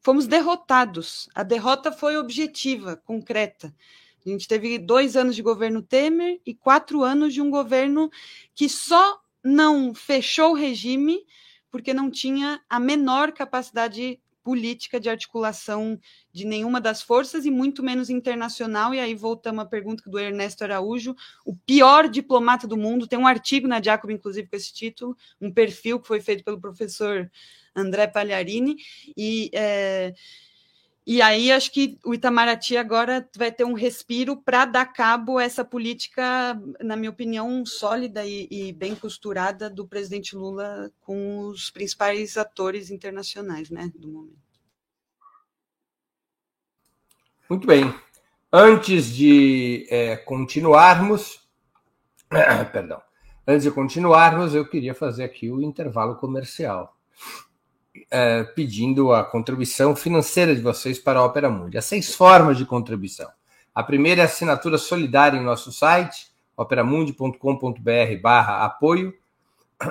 fomos derrotados. A derrota foi objetiva, concreta. A gente teve dois anos de governo Temer e quatro anos de um governo que só não fechou o regime porque não tinha a menor capacidade política de articulação de nenhuma das forças e muito menos internacional. E aí voltamos à pergunta do Ernesto Araújo, o pior diplomata do mundo. Tem um artigo na Jacob, inclusive, com esse título, um perfil que foi feito pelo professor André Pagliarini. E é, e aí acho que o Itamaraty agora vai ter um respiro para dar cabo a essa política, na minha opinião, sólida e, e, bem costurada do presidente Lula com os principais atores internacionais né, do momento. Muito bem. Antes de é, continuarmos, perdão, antes de continuarmos, eu queria fazer aqui o intervalo comercial é, pedindo a contribuição financeira de vocês para a Opera Mundi. Há seis formas de contribuição. A primeira é a assinatura solidária em nosso site, operamundi.com.br barra apoio.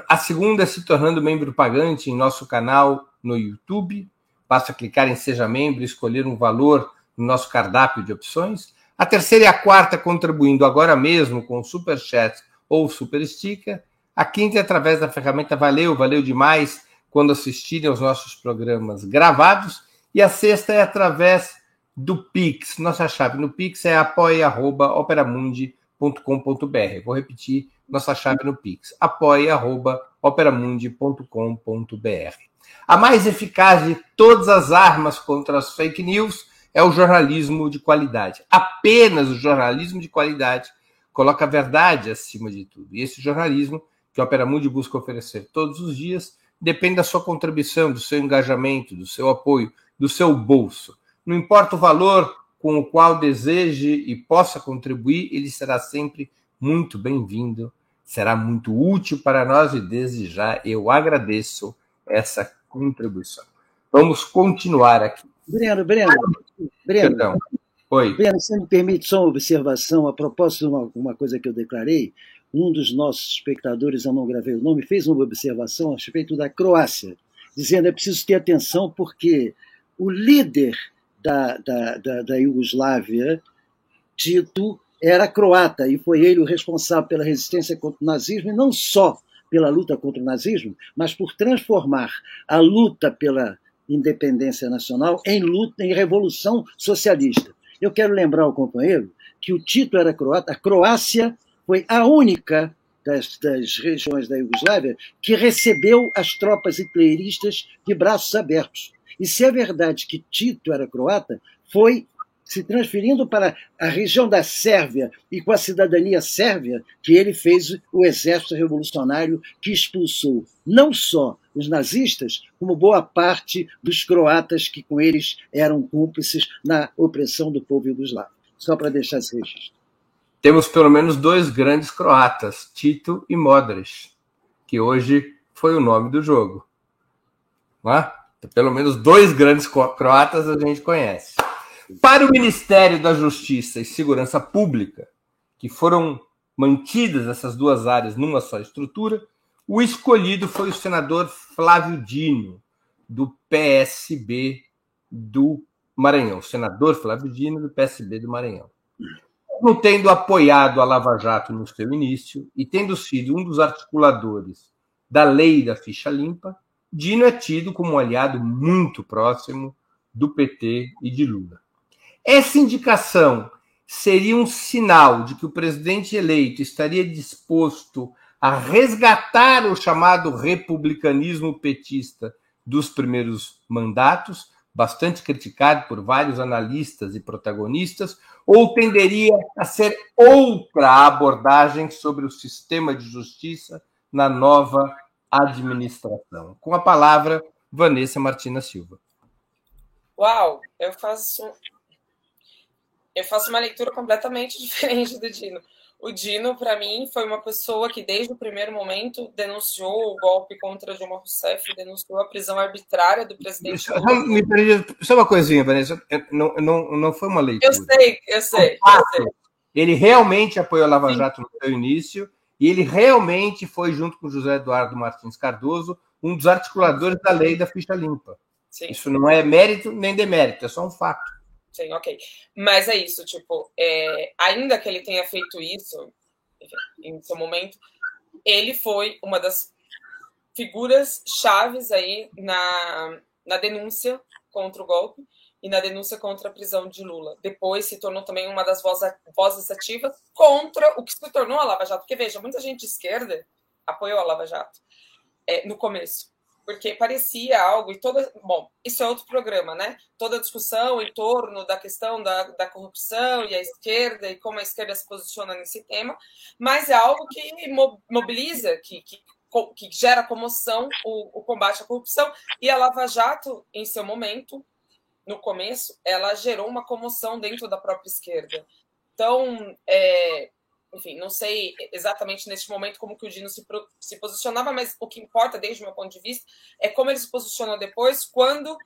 A segunda é se tornando membro pagante em nosso canal no YouTube. Basta clicar em Seja Membro e escolher um valor no nosso cardápio de opções. A terceira e a quarta contribuindo agora mesmo com Super Chat ou Super Sticker. A quinta é através da ferramenta Valeu, valeu demais quando assistirem aos nossos programas gravados. E a sexta é através do Pix. Nossa chave no Pix é apoia.operamundi.com.br. Vou repetir nossa chave no Pix: apoia.operamundi.com.br. A mais eficaz de todas as armas contra as fake news é o jornalismo de qualidade. Apenas o jornalismo de qualidade coloca a verdade acima de tudo. E esse jornalismo que a Opera Mundi busca oferecer todos os dias depende da sua contribuição, do seu engajamento, do seu apoio, do seu bolso. Não importa o valor com o qual deseje e possa contribuir, ele será sempre muito bem-vindo, será muito útil para nós e desde já eu agradeço essa contribuição. Vamos continuar aqui. Breno, Breno, Breno. Perdão. Oi. Breno, você me permite só uma observação a propósito de uma, uma coisa que eu declarei? Um dos nossos espectadores, eu não gravei o nome, fez uma observação a respeito da Croácia, dizendo é preciso ter atenção porque o líder da, da, da, da Iugoslávia, Tito, era croata e foi ele o responsável pela resistência contra o nazismo, e não só pela luta contra o nazismo, mas por transformar a luta pela independência nacional em luta em revolução socialista. Eu quero lembrar ao companheiro que o Tito era croata, a Croácia foi a única das, das regiões da Iugoslávia que recebeu as tropas hitleristas de braços abertos. E se é verdade que Tito era croata, foi se transferindo para a região da Sérvia e com a cidadania sérvia que ele fez o exército revolucionário que expulsou não só os nazistas, como boa parte dos croatas que com eles eram cúmplices na opressão do povo iugoslavo. Só para deixar esse registro. Temos pelo menos dois grandes croatas, Tito e Modric, que hoje foi o nome do jogo. É? Pelo menos dois grandes croatas a gente conhece. Para o Ministério da Justiça e Segurança Pública, que foram mantidas essas duas áreas numa só estrutura, o escolhido foi o senador Flávio Dino, do PSB do Maranhão. Senador Flávio Dino, do PSB do Maranhão. Não tendo apoiado a Lava Jato no seu início e tendo sido um dos articuladores da lei da ficha limpa, Dino é tido como um aliado muito próximo do PT e de Lula. Essa indicação seria um sinal de que o presidente eleito estaria disposto a resgatar o chamado republicanismo petista dos primeiros mandatos, bastante criticado por vários analistas e protagonistas, ou tenderia a ser outra abordagem sobre o sistema de justiça na nova administração? Com a palavra, Vanessa Martina Silva. Uau, eu faço eu faço uma leitura completamente diferente do Dino. O Dino, para mim, foi uma pessoa que, desde o primeiro momento, denunciou o golpe contra Dilma Rousseff, denunciou a prisão arbitrária do presidente. Só, me perdi, só uma coisinha, Vanessa. Não, não, não foi uma leitura. Eu sei, eu sei. Eu sei. Ele realmente apoiou a Lava Jato no seu início e ele realmente foi, junto com José Eduardo Martins Cardoso, um dos articuladores da lei da ficha limpa. Sim. Isso não é mérito nem demérito, é só um fato. Sim, ok. Mas é isso, tipo, é, ainda que ele tenha feito isso, em seu momento, ele foi uma das figuras chaves aí na, na denúncia contra o golpe e na denúncia contra a prisão de Lula. Depois se tornou também uma das vozes, vozes ativas contra o que se tornou a Lava Jato. Porque, veja, muita gente de esquerda apoiou a Lava Jato é, no começo porque parecia algo, e toda. Bom, isso é outro programa, né? Toda a discussão em torno da questão da, da corrupção e a esquerda e como a esquerda se posiciona nesse tema, mas é algo que mobiliza, que, que, que gera comoção o, o combate à corrupção, e a Lava Jato, em seu momento, no começo, ela gerou uma comoção dentro da própria esquerda. Então, é, enfim, não sei exatamente neste momento como que o Dino se, se posicionava, mas o que importa, desde o meu ponto de vista, é como ele se posicionou depois, quando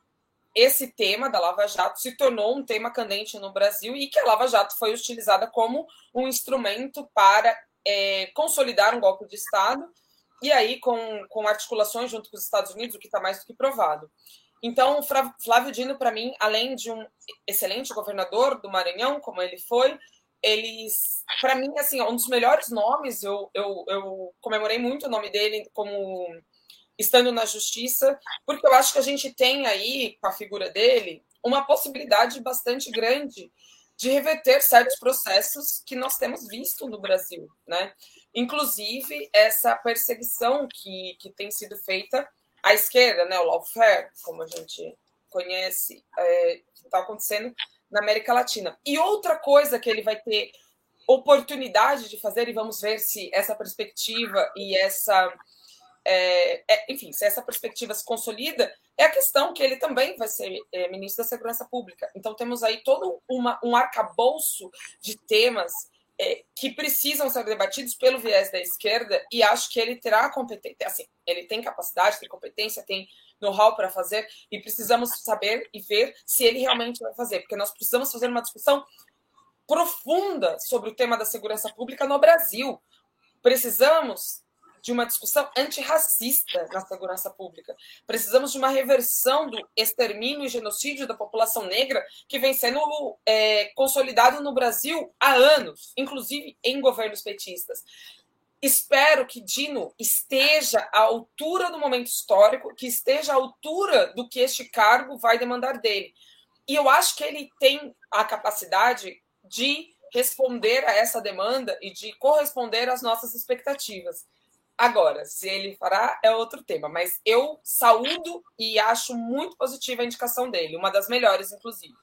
esse tema da Lava Jato se tornou um tema candente no Brasil e que a Lava Jato foi utilizada como um instrumento para é, consolidar um golpe de Estado, e aí com, com articulações junto com os Estados Unidos, o que está mais do que provado. Então, Flávio Dino, para mim, além de um excelente governador do Maranhão, como ele foi, eles, para mim, assim, um dos melhores nomes. Eu, eu, eu comemorei muito o nome dele como estando na justiça, porque eu acho que a gente tem aí, com a figura dele, uma possibilidade bastante grande de reverter certos processos que nós temos visto no Brasil, né? Inclusive essa perseguição que, que tem sido feita à esquerda, né? O lawfare, como a gente conhece, é, está acontecendo na América Latina. E outra coisa que ele vai ter oportunidade de fazer, e vamos ver se essa perspectiva e essa é, é, enfim, se essa perspectiva se consolida, é a questão que ele também vai ser é, ministro da Segurança Pública. Então, temos aí todo uma, um arcabouço de temas é, que precisam ser debatidos pelo viés da esquerda e acho que ele terá competência, assim, ele tem capacidade, tem competência, tem know-how para fazer e precisamos saber e ver se ele realmente vai fazer, porque nós precisamos fazer uma discussão profunda sobre o tema da segurança pública no Brasil. Precisamos de uma discussão antirracista na segurança pública. Precisamos de uma reversão do extermínio e genocídio da população negra que vem sendo é, consolidado no Brasil há anos, inclusive em governos petistas. Espero que Dino esteja à altura do momento histórico, que esteja à altura do que este cargo vai demandar dele. E eu acho que ele tem a capacidade de responder a essa demanda e de corresponder às nossas expectativas. Agora, se ele fará é outro tema, mas eu saúdo e acho muito positiva a indicação dele, uma das melhores, inclusive.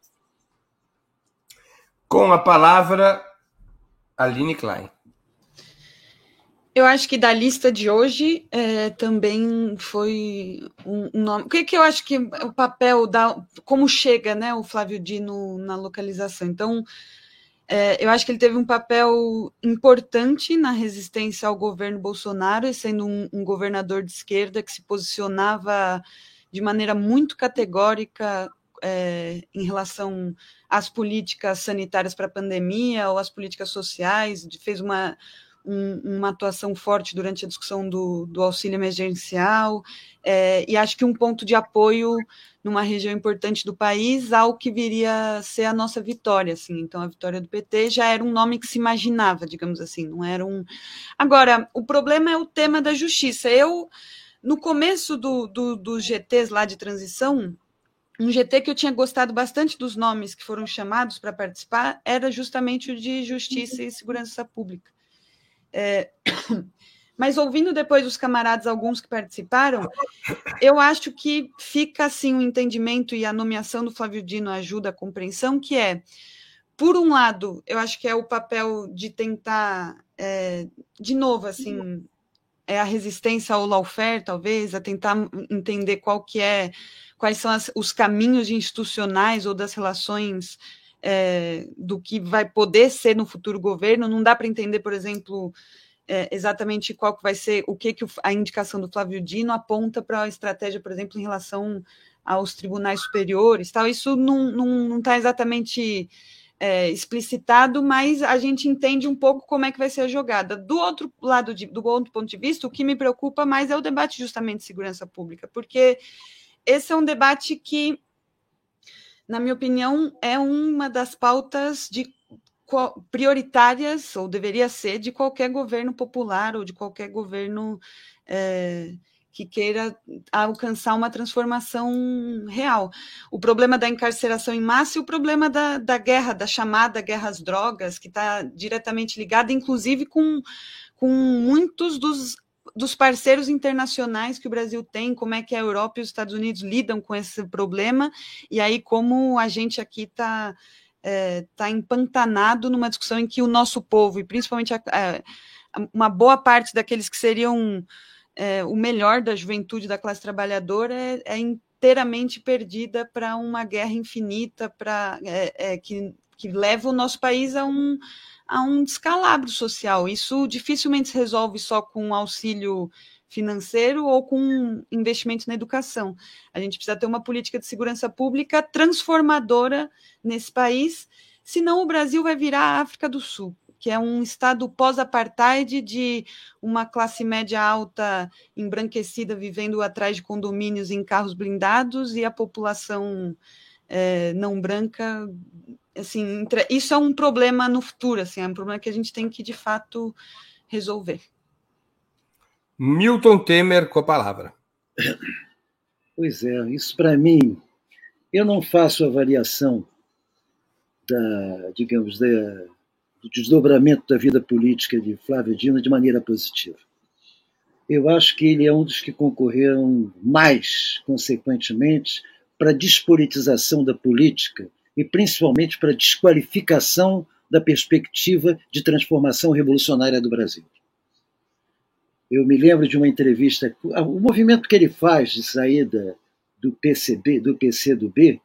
Com a palavra, Aline Klein. Eu acho que da lista de hoje é, também foi um, um, nome. O que, que eu acho que o papel da. Como chega né, o Flávio Dino na localização? Então, é, eu acho que ele teve um papel importante na resistência ao governo Bolsonaro, sendo um, um governador de esquerda que se posicionava de maneira muito categórica é, em relação às políticas sanitárias para a pandemia ou às políticas sociais, fez uma, um, uma atuação forte durante a discussão do, do auxílio emergencial, é, e acho que um ponto de apoio numa região importante do país ao que viria a ser a nossa vitória, assim. Então, a vitória do PT já era um nome que se imaginava, digamos assim, não era um. Agora, o problema é o tema da justiça. Eu, no começo do, do, dos GTs lá de transição, um GT que eu tinha gostado bastante dos nomes que foram chamados para participar era justamente o de Justiça e Segurança Pública. É, mas ouvindo depois os camaradas, alguns que participaram, eu acho que fica assim o um entendimento e a nomeação do Flávio Dino ajuda a compreensão, que é, por um lado, eu acho que é o papel de tentar, é, de novo, assim, é a resistência ao lawfare, talvez, a tentar entender qual que é, quais são as, os caminhos institucionais ou das relações é, do que vai poder ser no futuro governo. Não dá para entender, por exemplo, é, exatamente qual que vai ser, o que, que a indicação do Flávio Dino aponta para a estratégia, por exemplo, em relação aos tribunais superiores, tal. Isso não está exatamente é, explicitado, mas a gente entende um pouco como é que vai ser a jogada. Do outro lado, de, do outro ponto de vista, o que me preocupa mais é o debate justamente de segurança pública, porque esse é um debate que, na minha opinião, é uma das pautas de prioritárias, ou deveria ser, de qualquer governo popular ou de qualquer governo é, que queira alcançar uma transformação real. O problema da encarceração em massa e o problema da, da guerra, da chamada guerra às drogas, que está diretamente ligada, inclusive, com, com muitos dos dos parceiros internacionais que o Brasil tem, como é que a Europa e os Estados Unidos lidam com esse problema, e aí como a gente aqui está é, tá empantanado numa discussão em que o nosso povo, e principalmente a, a, uma boa parte daqueles que seriam é, o melhor da juventude da classe trabalhadora, é, é inteiramente perdida para uma guerra infinita, para é, é, que, que leva o nosso país a um, a um descalabro social. Isso dificilmente se resolve só com auxílio financeiro ou com investimentos na educação. A gente precisa ter uma política de segurança pública transformadora nesse país, senão o Brasil vai virar a África do Sul, que é um estado pós-apartheid de uma classe média alta embranquecida vivendo atrás de condomínios em carros blindados e a população é, não branca assim, isso é um problema no futuro, assim, é um problema que a gente tem que de fato resolver. Milton Temer com a palavra. Pois é, isso para mim, eu não faço avaliação da, digamos, da, do desdobramento da vida política de Flávio Dino de maneira positiva. Eu acho que ele é um dos que concorreram mais, consequentemente, para a despolitização da política e principalmente para a desqualificação da perspectiva de transformação revolucionária do Brasil. Eu me lembro de uma entrevista, o movimento que ele faz de saída do PCB, do PCdoB,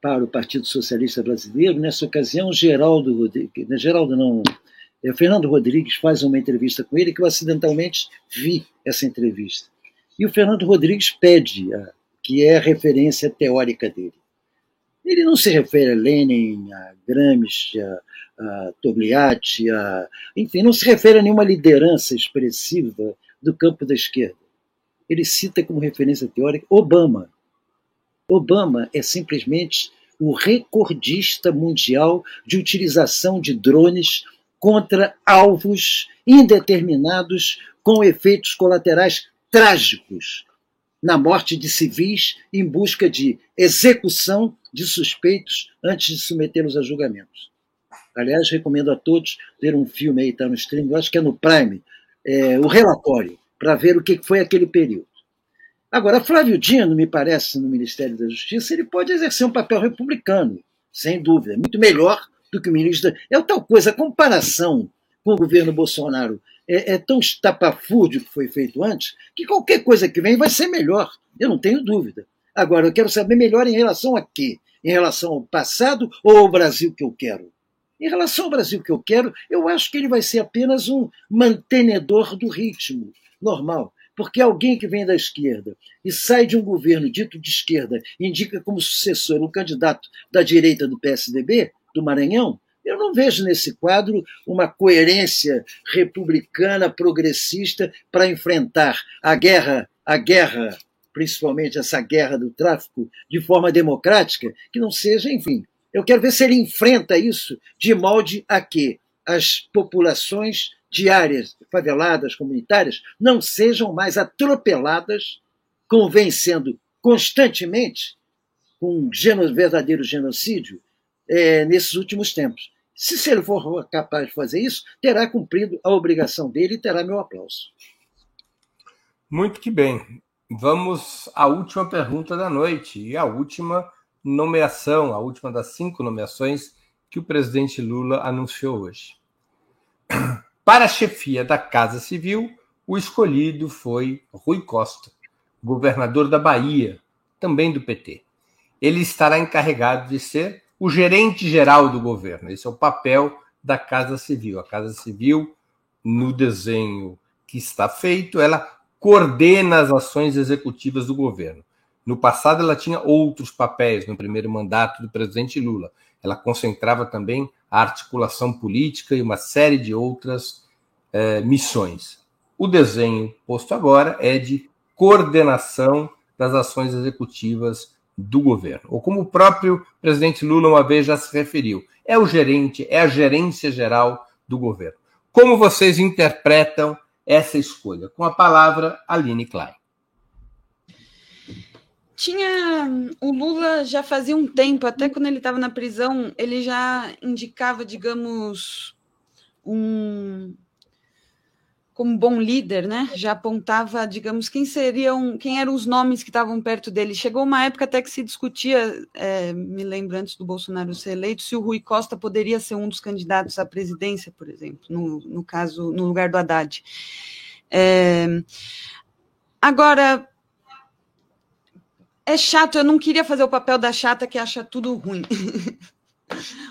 para o Partido Socialista Brasileiro. Nessa ocasião, Geraldo Rodrigues, né, Geraldo não, é, Fernando Rodrigues faz uma entrevista com ele que eu acidentalmente vi essa entrevista. E o Fernando Rodrigues pede, a, que é a referência teórica dele. Ele não se refere a Lenin, a Gramsci, a, a Togliatti, a, enfim, não se refere a nenhuma liderança expressiva do campo da esquerda. Ele cita como referência teórica Obama. Obama é simplesmente o recordista mundial de utilização de drones contra alvos indeterminados com efeitos colaterais trágicos na morte de civis em busca de execução de suspeitos antes de submetê-los a julgamentos. Aliás, recomendo a todos ver um filme aí, está no stream, acho que é no Prime, é, o relatório, para ver o que foi aquele período. Agora, Flávio Dino, me parece, no Ministério da Justiça, ele pode exercer um papel republicano, sem dúvida, muito melhor do que o ministro. É tal coisa, a comparação com o governo Bolsonaro é, é tão estapafúrdio que foi feito antes, que qualquer coisa que vem vai ser melhor, eu não tenho dúvida. Agora, eu quero saber melhor em relação a quê? Em relação ao passado ou ao Brasil que eu quero? Em relação ao Brasil que eu quero, eu acho que ele vai ser apenas um mantenedor do ritmo normal. Porque alguém que vem da esquerda e sai de um governo dito de esquerda indica como sucessor um candidato da direita do PSDB, do Maranhão, eu não vejo nesse quadro uma coerência republicana progressista para enfrentar a guerra, a guerra, principalmente essa guerra do tráfico, de forma democrática, que não seja, enfim. Eu quero ver se ele enfrenta isso de molde a que as populações de áreas faveladas, comunitárias, não sejam mais atropeladas, convencendo constantemente com um verdadeiro genocídio é, nesses últimos tempos. Se, se ele for capaz de fazer isso, terá cumprido a obrigação dele e terá meu aplauso. Muito que bem. Vamos à última pergunta da noite e a última nomeação, a última das cinco nomeações que o presidente Lula anunciou hoje. Para a chefia da Casa Civil, o escolhido foi Rui Costa, governador da Bahia, também do PT. Ele estará encarregado de ser o gerente geral do governo. Esse é o papel da Casa Civil. A Casa Civil, no desenho que está feito, ela coordena as ações executivas do governo. No passado, ela tinha outros papéis no primeiro mandato do presidente Lula. Ela concentrava também a articulação política e uma série de outras eh, missões. O desenho posto agora é de coordenação das ações executivas do governo. Ou como o próprio presidente Lula uma vez já se referiu, é o gerente, é a gerência geral do governo. Como vocês interpretam essa escolha? Com a palavra, Aline Klein. Tinha. O Lula já fazia um tempo, até quando ele estava na prisão, ele já indicava, digamos, um. Como bom líder, né? Já apontava, digamos, quem seriam, quem eram os nomes que estavam perto dele. Chegou uma época até que se discutia, é, me lembro antes do Bolsonaro ser eleito, se o Rui Costa poderia ser um dos candidatos à presidência, por exemplo, no, no caso, no lugar do Haddad. É, agora, é chato, eu não queria fazer o papel da chata que acha tudo ruim.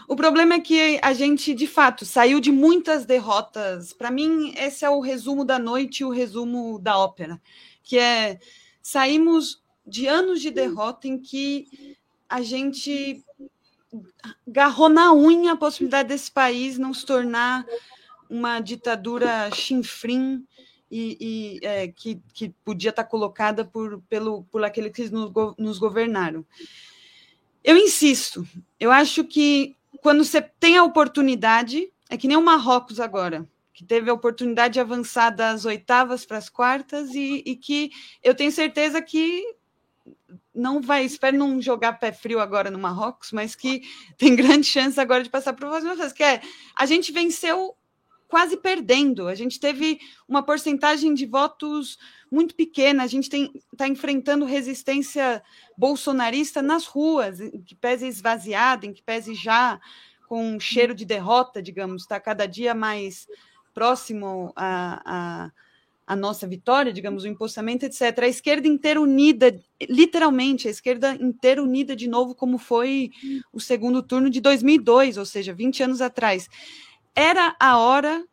o problema é que a gente, de fato, saiu de muitas derrotas. Para mim, esse é o resumo da noite e o resumo da ópera, que é saímos de anos de derrota em que a gente garrou na unha a possibilidade desse país não se tornar uma ditadura chinfrim e, e é, que, que podia estar colocada por, pelo, por aqueles que nos, nos governaram. Eu insisto, eu acho que quando você tem a oportunidade, é que nem o Marrocos agora, que teve a oportunidade de avançar das oitavas para as quartas e, e, que eu tenho certeza que não vai, espero não jogar pé frio agora no Marrocos, mas que tem grande chance agora de passar para o próxima que é a gente venceu quase perdendo. A gente teve uma porcentagem de votos muito pequena. A gente está enfrentando resistência bolsonarista nas ruas, em que pese esvaziada, em que pese já com um cheiro de derrota, digamos, está cada dia mais próximo a, a a nossa vitória, digamos, o empossamento, etc. A esquerda inteira unida, literalmente, a esquerda inteira unida de novo, como foi o segundo turno de 2002, ou seja, 20 anos atrás. Era a hora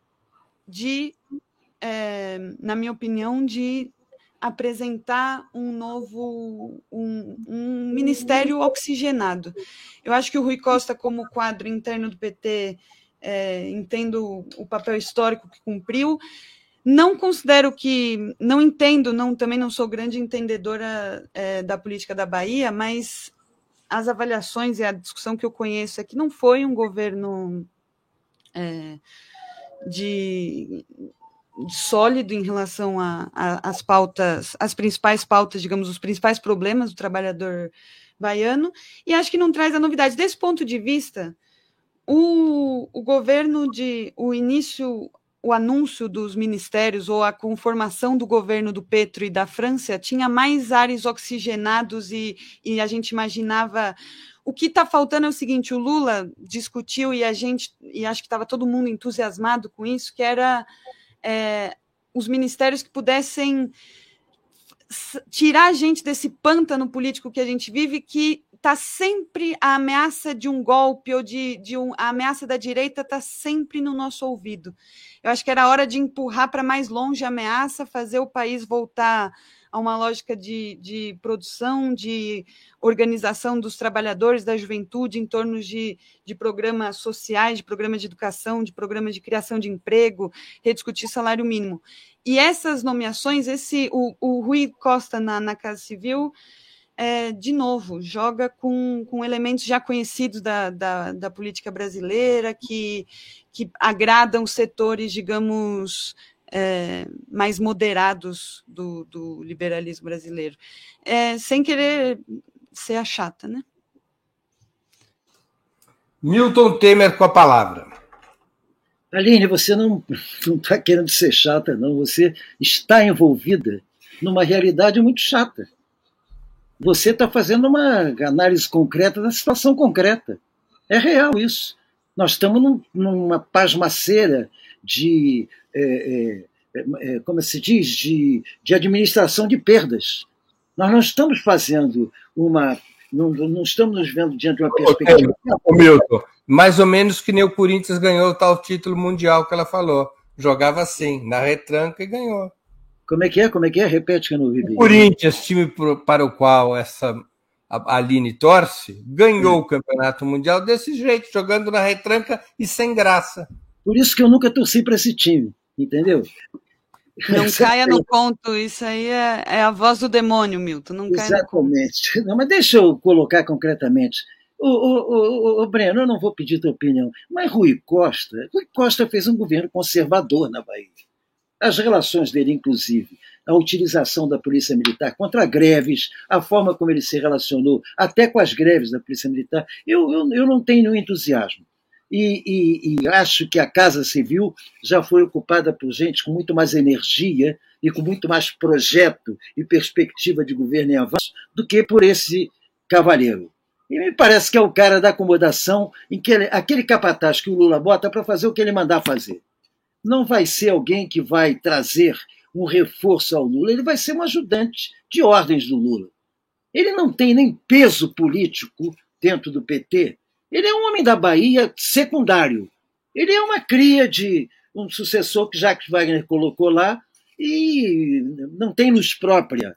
de, é, na minha opinião, de apresentar um novo um, um, ministério oxigenado. Eu acho que o Rui Costa, como quadro interno do PT, é, entendo o papel histórico que cumpriu. Não considero que, não entendo, não também não sou grande entendedora é, da política da Bahia, mas as avaliações e a discussão que eu conheço é que não foi um governo é, de, de, sólido em relação às pautas, as principais pautas, digamos, os principais problemas do trabalhador baiano, e acho que não traz a novidade. Desse ponto de vista, o, o governo de o início o anúncio dos ministérios ou a conformação do governo do Petro e da França tinha mais ares oxigenados e, e a gente imaginava. O que está faltando é o seguinte: o Lula discutiu e a gente, e acho que estava todo mundo entusiasmado com isso, que era é, os ministérios que pudessem tirar a gente desse pântano político que a gente vive, que está sempre a ameaça de um golpe ou de, de um, a ameaça da direita está sempre no nosso ouvido. Eu acho que era hora de empurrar para mais longe a ameaça, fazer o país voltar a uma lógica de, de produção, de organização dos trabalhadores, da juventude, em torno de, de programas sociais, de programas de educação, de programas de criação de emprego, rediscutir salário mínimo. E essas nomeações, esse o, o Rui Costa na, na Casa Civil é, de novo, joga com, com elementos já conhecidos da, da, da, política brasileira, que, que agradam setores, digamos, é, mais moderados do, do liberalismo brasileiro. É, sem querer ser a chata, né? Milton Temer com a palavra. Aline, você não está querendo ser chata, não. Você está envolvida numa realidade muito chata você está fazendo uma análise concreta da situação concreta. É real isso. Nós estamos num, numa pasmaceira de, é, é, é, como se diz, de, de administração de perdas. Nós não estamos fazendo uma. Não, não estamos nos vendo diante de uma perspectiva. Ô, Milton, mais ou menos que nem o Corinthians ganhou o tal título mundial que ela falou. Jogava assim, na retranca e ganhou. Como é que é? Como é que é? Repete que eu não ouvi bem. O Corinthians, time para o qual essa a Aline torce, ganhou o campeonato mundial desse jeito, jogando na retranca e sem graça. Por isso que eu nunca torci para esse time, entendeu? Não caia no conto, isso aí é, é, a voz do demônio, Milton. Não Exatamente. Não, mas deixa eu colocar concretamente. O, Breno, eu não vou pedir tua opinião, mas Rui Costa, Rui Costa fez um governo conservador na Bahia as relações dele, inclusive, a utilização da Polícia Militar contra greves, a forma como ele se relacionou até com as greves da Polícia Militar, eu, eu, eu não tenho entusiasmo. E, e, e, acho que a Casa Civil já foi ocupada por gente com muito mais energia e com muito mais projeto e perspectiva de governo em avanço do que por esse cavalheiro. E me parece que é o cara da acomodação em que ele, aquele capataz que o Lula bota para fazer o que ele mandar fazer não vai ser alguém que vai trazer um reforço ao Lula, ele vai ser um ajudante de ordens do Lula. Ele não tem nem peso político dentro do PT. Ele é um homem da Bahia secundário. Ele é uma cria de um sucessor que Jacques Wagner colocou lá e não tem luz própria.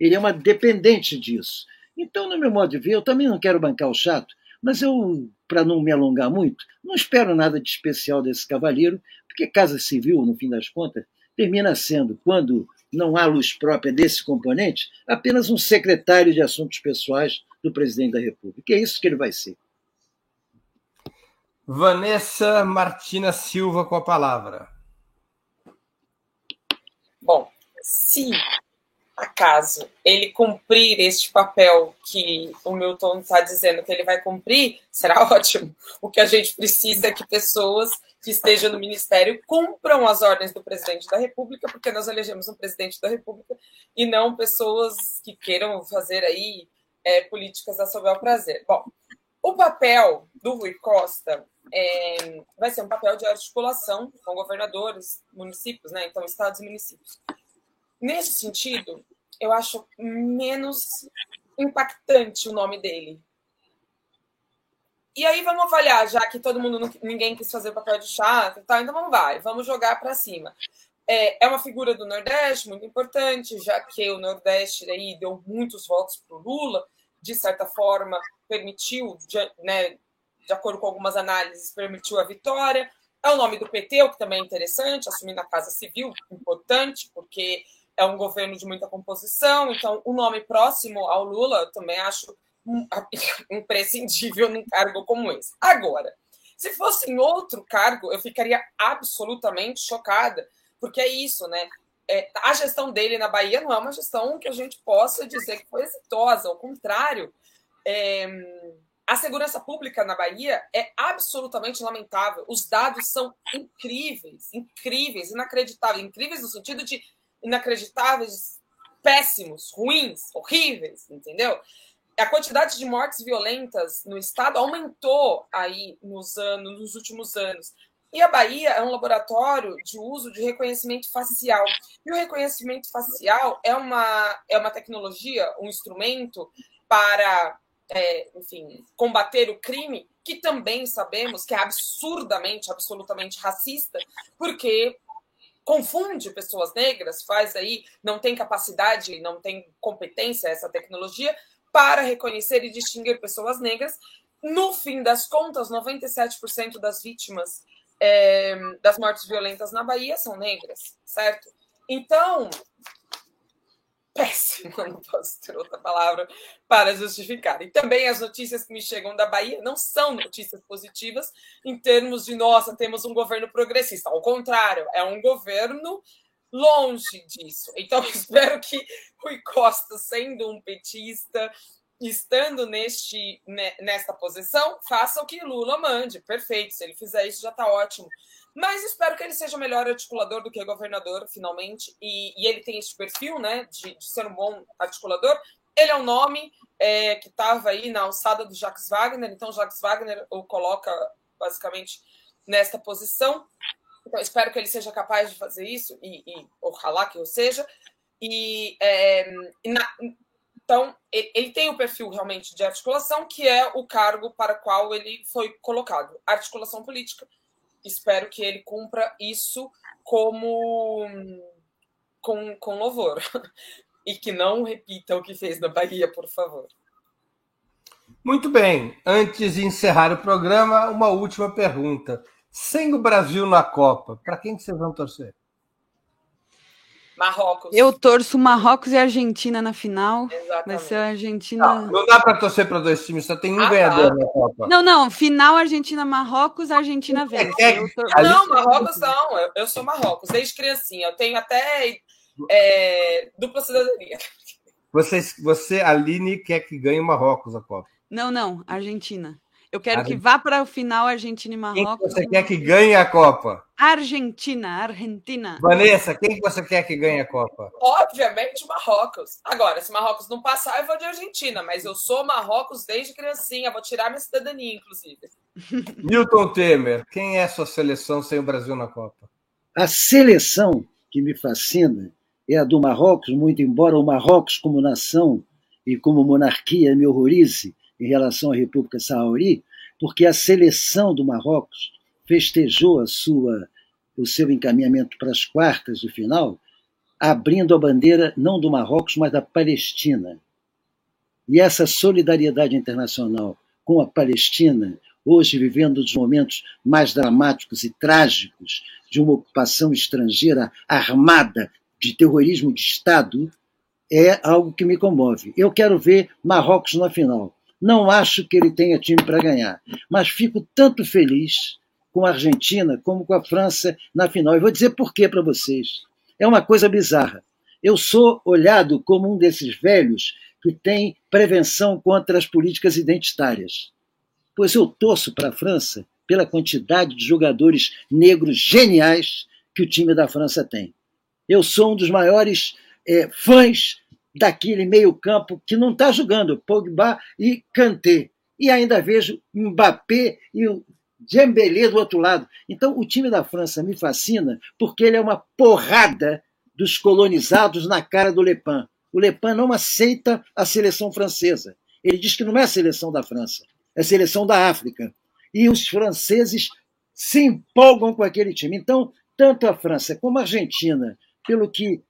Ele é uma dependente disso. Então, no meu modo de ver, eu também não quero bancar o chato, mas eu, para não me alongar muito, não espero nada de especial desse cavalheiro, porque Casa Civil, no fim das contas, termina sendo, quando não há luz própria desse componente, apenas um secretário de assuntos pessoais do presidente da República. É isso que ele vai ser. Vanessa Martina Silva com a palavra. Bom, se acaso ele cumprir este papel que o Milton está dizendo que ele vai cumprir, será ótimo. O que a gente precisa é que pessoas que estejam no ministério cumpram as ordens do presidente da República, porque nós elegemos um presidente da República e não pessoas que queiram fazer aí é, políticas a seu bel prazer. Bom, o papel do Rui Costa é, vai ser um papel de articulação com governadores, municípios, né? Então, estados e municípios nesse sentido, eu acho menos impactante o nome dele. E aí vamos avaliar, já que todo mundo, ninguém quis fazer papel de chato e tal, então vamos vai, vamos jogar para cima. É, é uma figura do Nordeste muito importante, já que o Nordeste aí deu muitos votos para o Lula, de certa forma permitiu, de, né, de acordo com algumas análises, permitiu a vitória. É o nome do PT, o que também é interessante, assumindo a Casa Civil, importante, porque é um governo de muita composição, então o nome próximo ao Lula eu também acho imprescindível num cargo como esse. Agora, se fosse em outro cargo, eu ficaria absolutamente chocada, porque é isso, né? É, a gestão dele na Bahia não é uma gestão que a gente possa dizer que foi exitosa, ao contrário. É, a segurança pública na Bahia é absolutamente lamentável. Os dados são incríveis, incríveis, inacreditáveis. Incríveis no sentido de inacreditáveis, péssimos, ruins, horríveis, entendeu? A quantidade de mortes violentas no estado aumentou aí nos anos, nos últimos anos. E a Bahia é um laboratório de uso de reconhecimento facial. E o reconhecimento facial é uma, é uma tecnologia, um instrumento para, é, enfim, combater o crime, que também sabemos que é absurdamente, absolutamente racista, porque confunde pessoas negras, faz aí, não tem capacidade, não tem competência essa tecnologia para reconhecer e distinguir pessoas negras. No fim das contas, 97% das vítimas é, das mortes violentas na Bahia são negras, certo? Então, péssimo, não posso ter outra palavra para justificar. E também as notícias que me chegam da Bahia não são notícias positivas em termos de, nossa, temos um governo progressista. Ao contrário, é um governo longe disso. Então, espero que Rui Costa, sendo um petista, estando neste, nesta posição, faça o que Lula mande. Perfeito, se ele fizer isso já está ótimo. Mas espero que ele seja melhor articulador do que governador, finalmente. E, e ele tem esse perfil, né, de, de, ser um bom articulador. Ele é um nome é, que estava aí na alçada do Jacques Wagner, então Jacques Wagner o coloca basicamente nesta posição. Então, espero que ele seja capaz de fazer isso, e, e ojalá que eu seja. E, é, na, então, ele, tem o perfil realmente de articulação, que é o cargo para qual ele foi colocado articulação política espero que ele cumpra isso como com, com louvor. E que não repita o que fez na Bahia, por favor. Muito bem. Antes de encerrar o programa, uma última pergunta. Sem o Brasil na Copa, para quem que vocês vão torcer? Marrocos. Eu torço Marrocos e Argentina na final. Exatamente. Vai ser a Argentina. Não, não dá para torcer para dois times, só tem um ah, ganhador tá. na Copa. Não, não. Final Argentina-Marrocos, Argentina vence. É, é, tor... Não, Marrocos não. Eu, eu, sou Marrocos, desde criancinha. Eu tenho até é, dupla cidadania. Você, você, Aline, quer que ganhe o Marrocos a Copa? Não, não. Argentina. Eu quero que vá para o final Argentina e Marrocos. Quem você quer que ganhe a Copa? Argentina, Argentina. Vanessa, quem você quer que ganhe a Copa? Obviamente Marrocos. Agora, se Marrocos não passar, eu vou de Argentina, mas eu sou Marrocos desde criancinha, vou tirar minha cidadania, inclusive. Milton Temer, quem é a sua seleção sem o Brasil na Copa? A seleção que me fascina é a do Marrocos, muito embora o Marrocos como nação e como monarquia me horrorize em relação à República Sahauri, porque a seleção do Marrocos festejou a sua, o seu encaminhamento para as quartas de final, abrindo a bandeira não do Marrocos, mas da Palestina. E essa solidariedade internacional com a Palestina, hoje vivendo os momentos mais dramáticos e trágicos de uma ocupação estrangeira armada de terrorismo de Estado, é algo que me comove. Eu quero ver Marrocos na final. Não acho que ele tenha time para ganhar, mas fico tanto feliz com a Argentina como com a França na final. E vou dizer por quê para vocês. É uma coisa bizarra. Eu sou olhado como um desses velhos que tem prevenção contra as políticas identitárias. Pois eu torço para a França pela quantidade de jogadores negros geniais que o time da França tem. Eu sou um dos maiores é, fãs daquele meio-campo que não está jogando, Pogba e Kanté. E ainda vejo Mbappé e o Dembélé do outro lado. Então, o time da França me fascina porque ele é uma porrada dos colonizados na cara do Le Pen. O Le Pen não aceita a seleção francesa. Ele diz que não é a seleção da França, é a seleção da África. E os franceses se empolgam com aquele time. Então, tanto a França como a Argentina, pelo que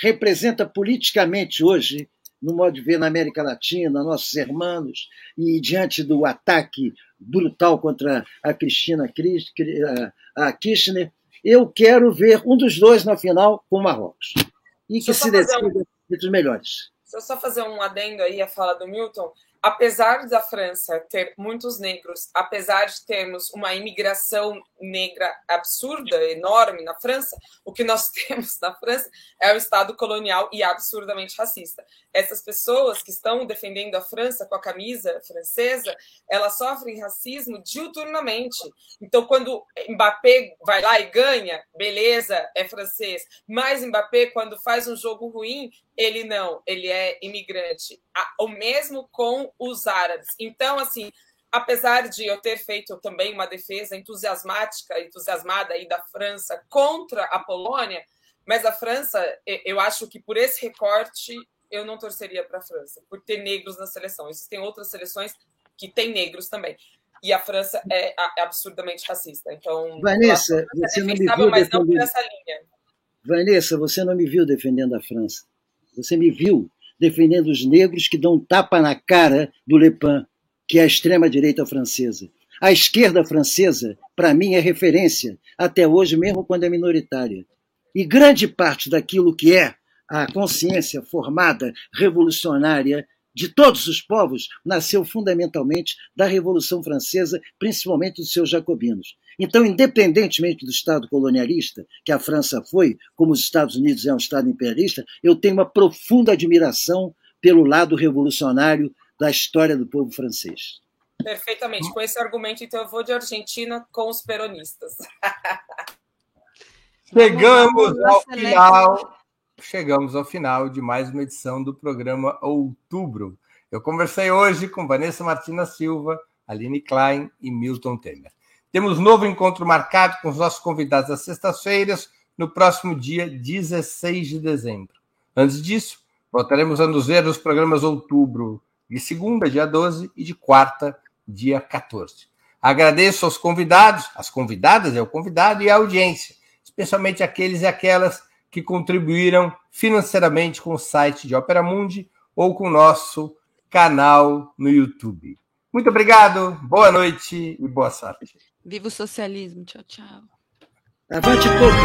representa politicamente hoje, no modo de ver na América Latina, nossos irmãos, e diante do ataque brutal contra a Cristina a Kirchner, eu quero ver um dos dois na final com o Marrocos. E que se decida um... entre os melhores. Deixa eu só fazer um adendo aí à fala do Milton apesar da França ter muitos negros, apesar de termos uma imigração negra absurda, enorme na França, o que nós temos na França é um Estado colonial e absurdamente racista. Essas pessoas que estão defendendo a França com a camisa francesa, elas sofrem racismo diuturnamente. Então, quando Mbappé vai lá e ganha, beleza, é francês. Mas Mbappé, quando faz um jogo ruim, ele não, ele é imigrante. O mesmo com os árabes. Então, assim, apesar de eu ter feito também uma defesa entusiasmática, entusiasmada aí da França contra a Polônia, mas a França, eu acho que por esse recorte eu não torceria para a França, por ter negros na seleção. Existem outras seleções que têm negros também. E a França é, é absurdamente racista. Então, Vanessa, você não me viu mas defendendo... não por essa linha. Vanessa, você não me viu defendendo a França. Você me viu defendendo os negros que dão tapa na cara do Le Pen, que é a extrema-direita francesa. A esquerda francesa, para mim, é referência, até hoje, mesmo quando é minoritária. E grande parte daquilo que é a consciência formada, revolucionária, de todos os povos, nasceu fundamentalmente da Revolução Francesa, principalmente dos seus jacobinos. Então, independentemente do Estado colonialista, que a França foi, como os Estados Unidos é um Estado imperialista, eu tenho uma profunda admiração pelo lado revolucionário da história do povo francês. Perfeitamente. Com esse argumento, então, eu vou de Argentina com os peronistas. Chegamos ao final. Chegamos ao final de mais uma edição do programa Outubro. Eu conversei hoje com Vanessa Martina Silva, Aline Klein e Milton Temer. Temos novo encontro marcado com os nossos convidados às sextas-feiras, no próximo dia 16 de dezembro. Antes disso, voltaremos a nos ver nos programas outubro, de segunda, dia 12, e de quarta, dia 14. Agradeço aos convidados, às convidadas, é o convidado, e à audiência, especialmente aqueles e aquelas que contribuíram financeiramente com o site de Opera Mundi ou com o nosso canal no YouTube. Muito obrigado, boa noite e boa sorte. Viva o socialismo. Tchau, tchau. Avante pouco.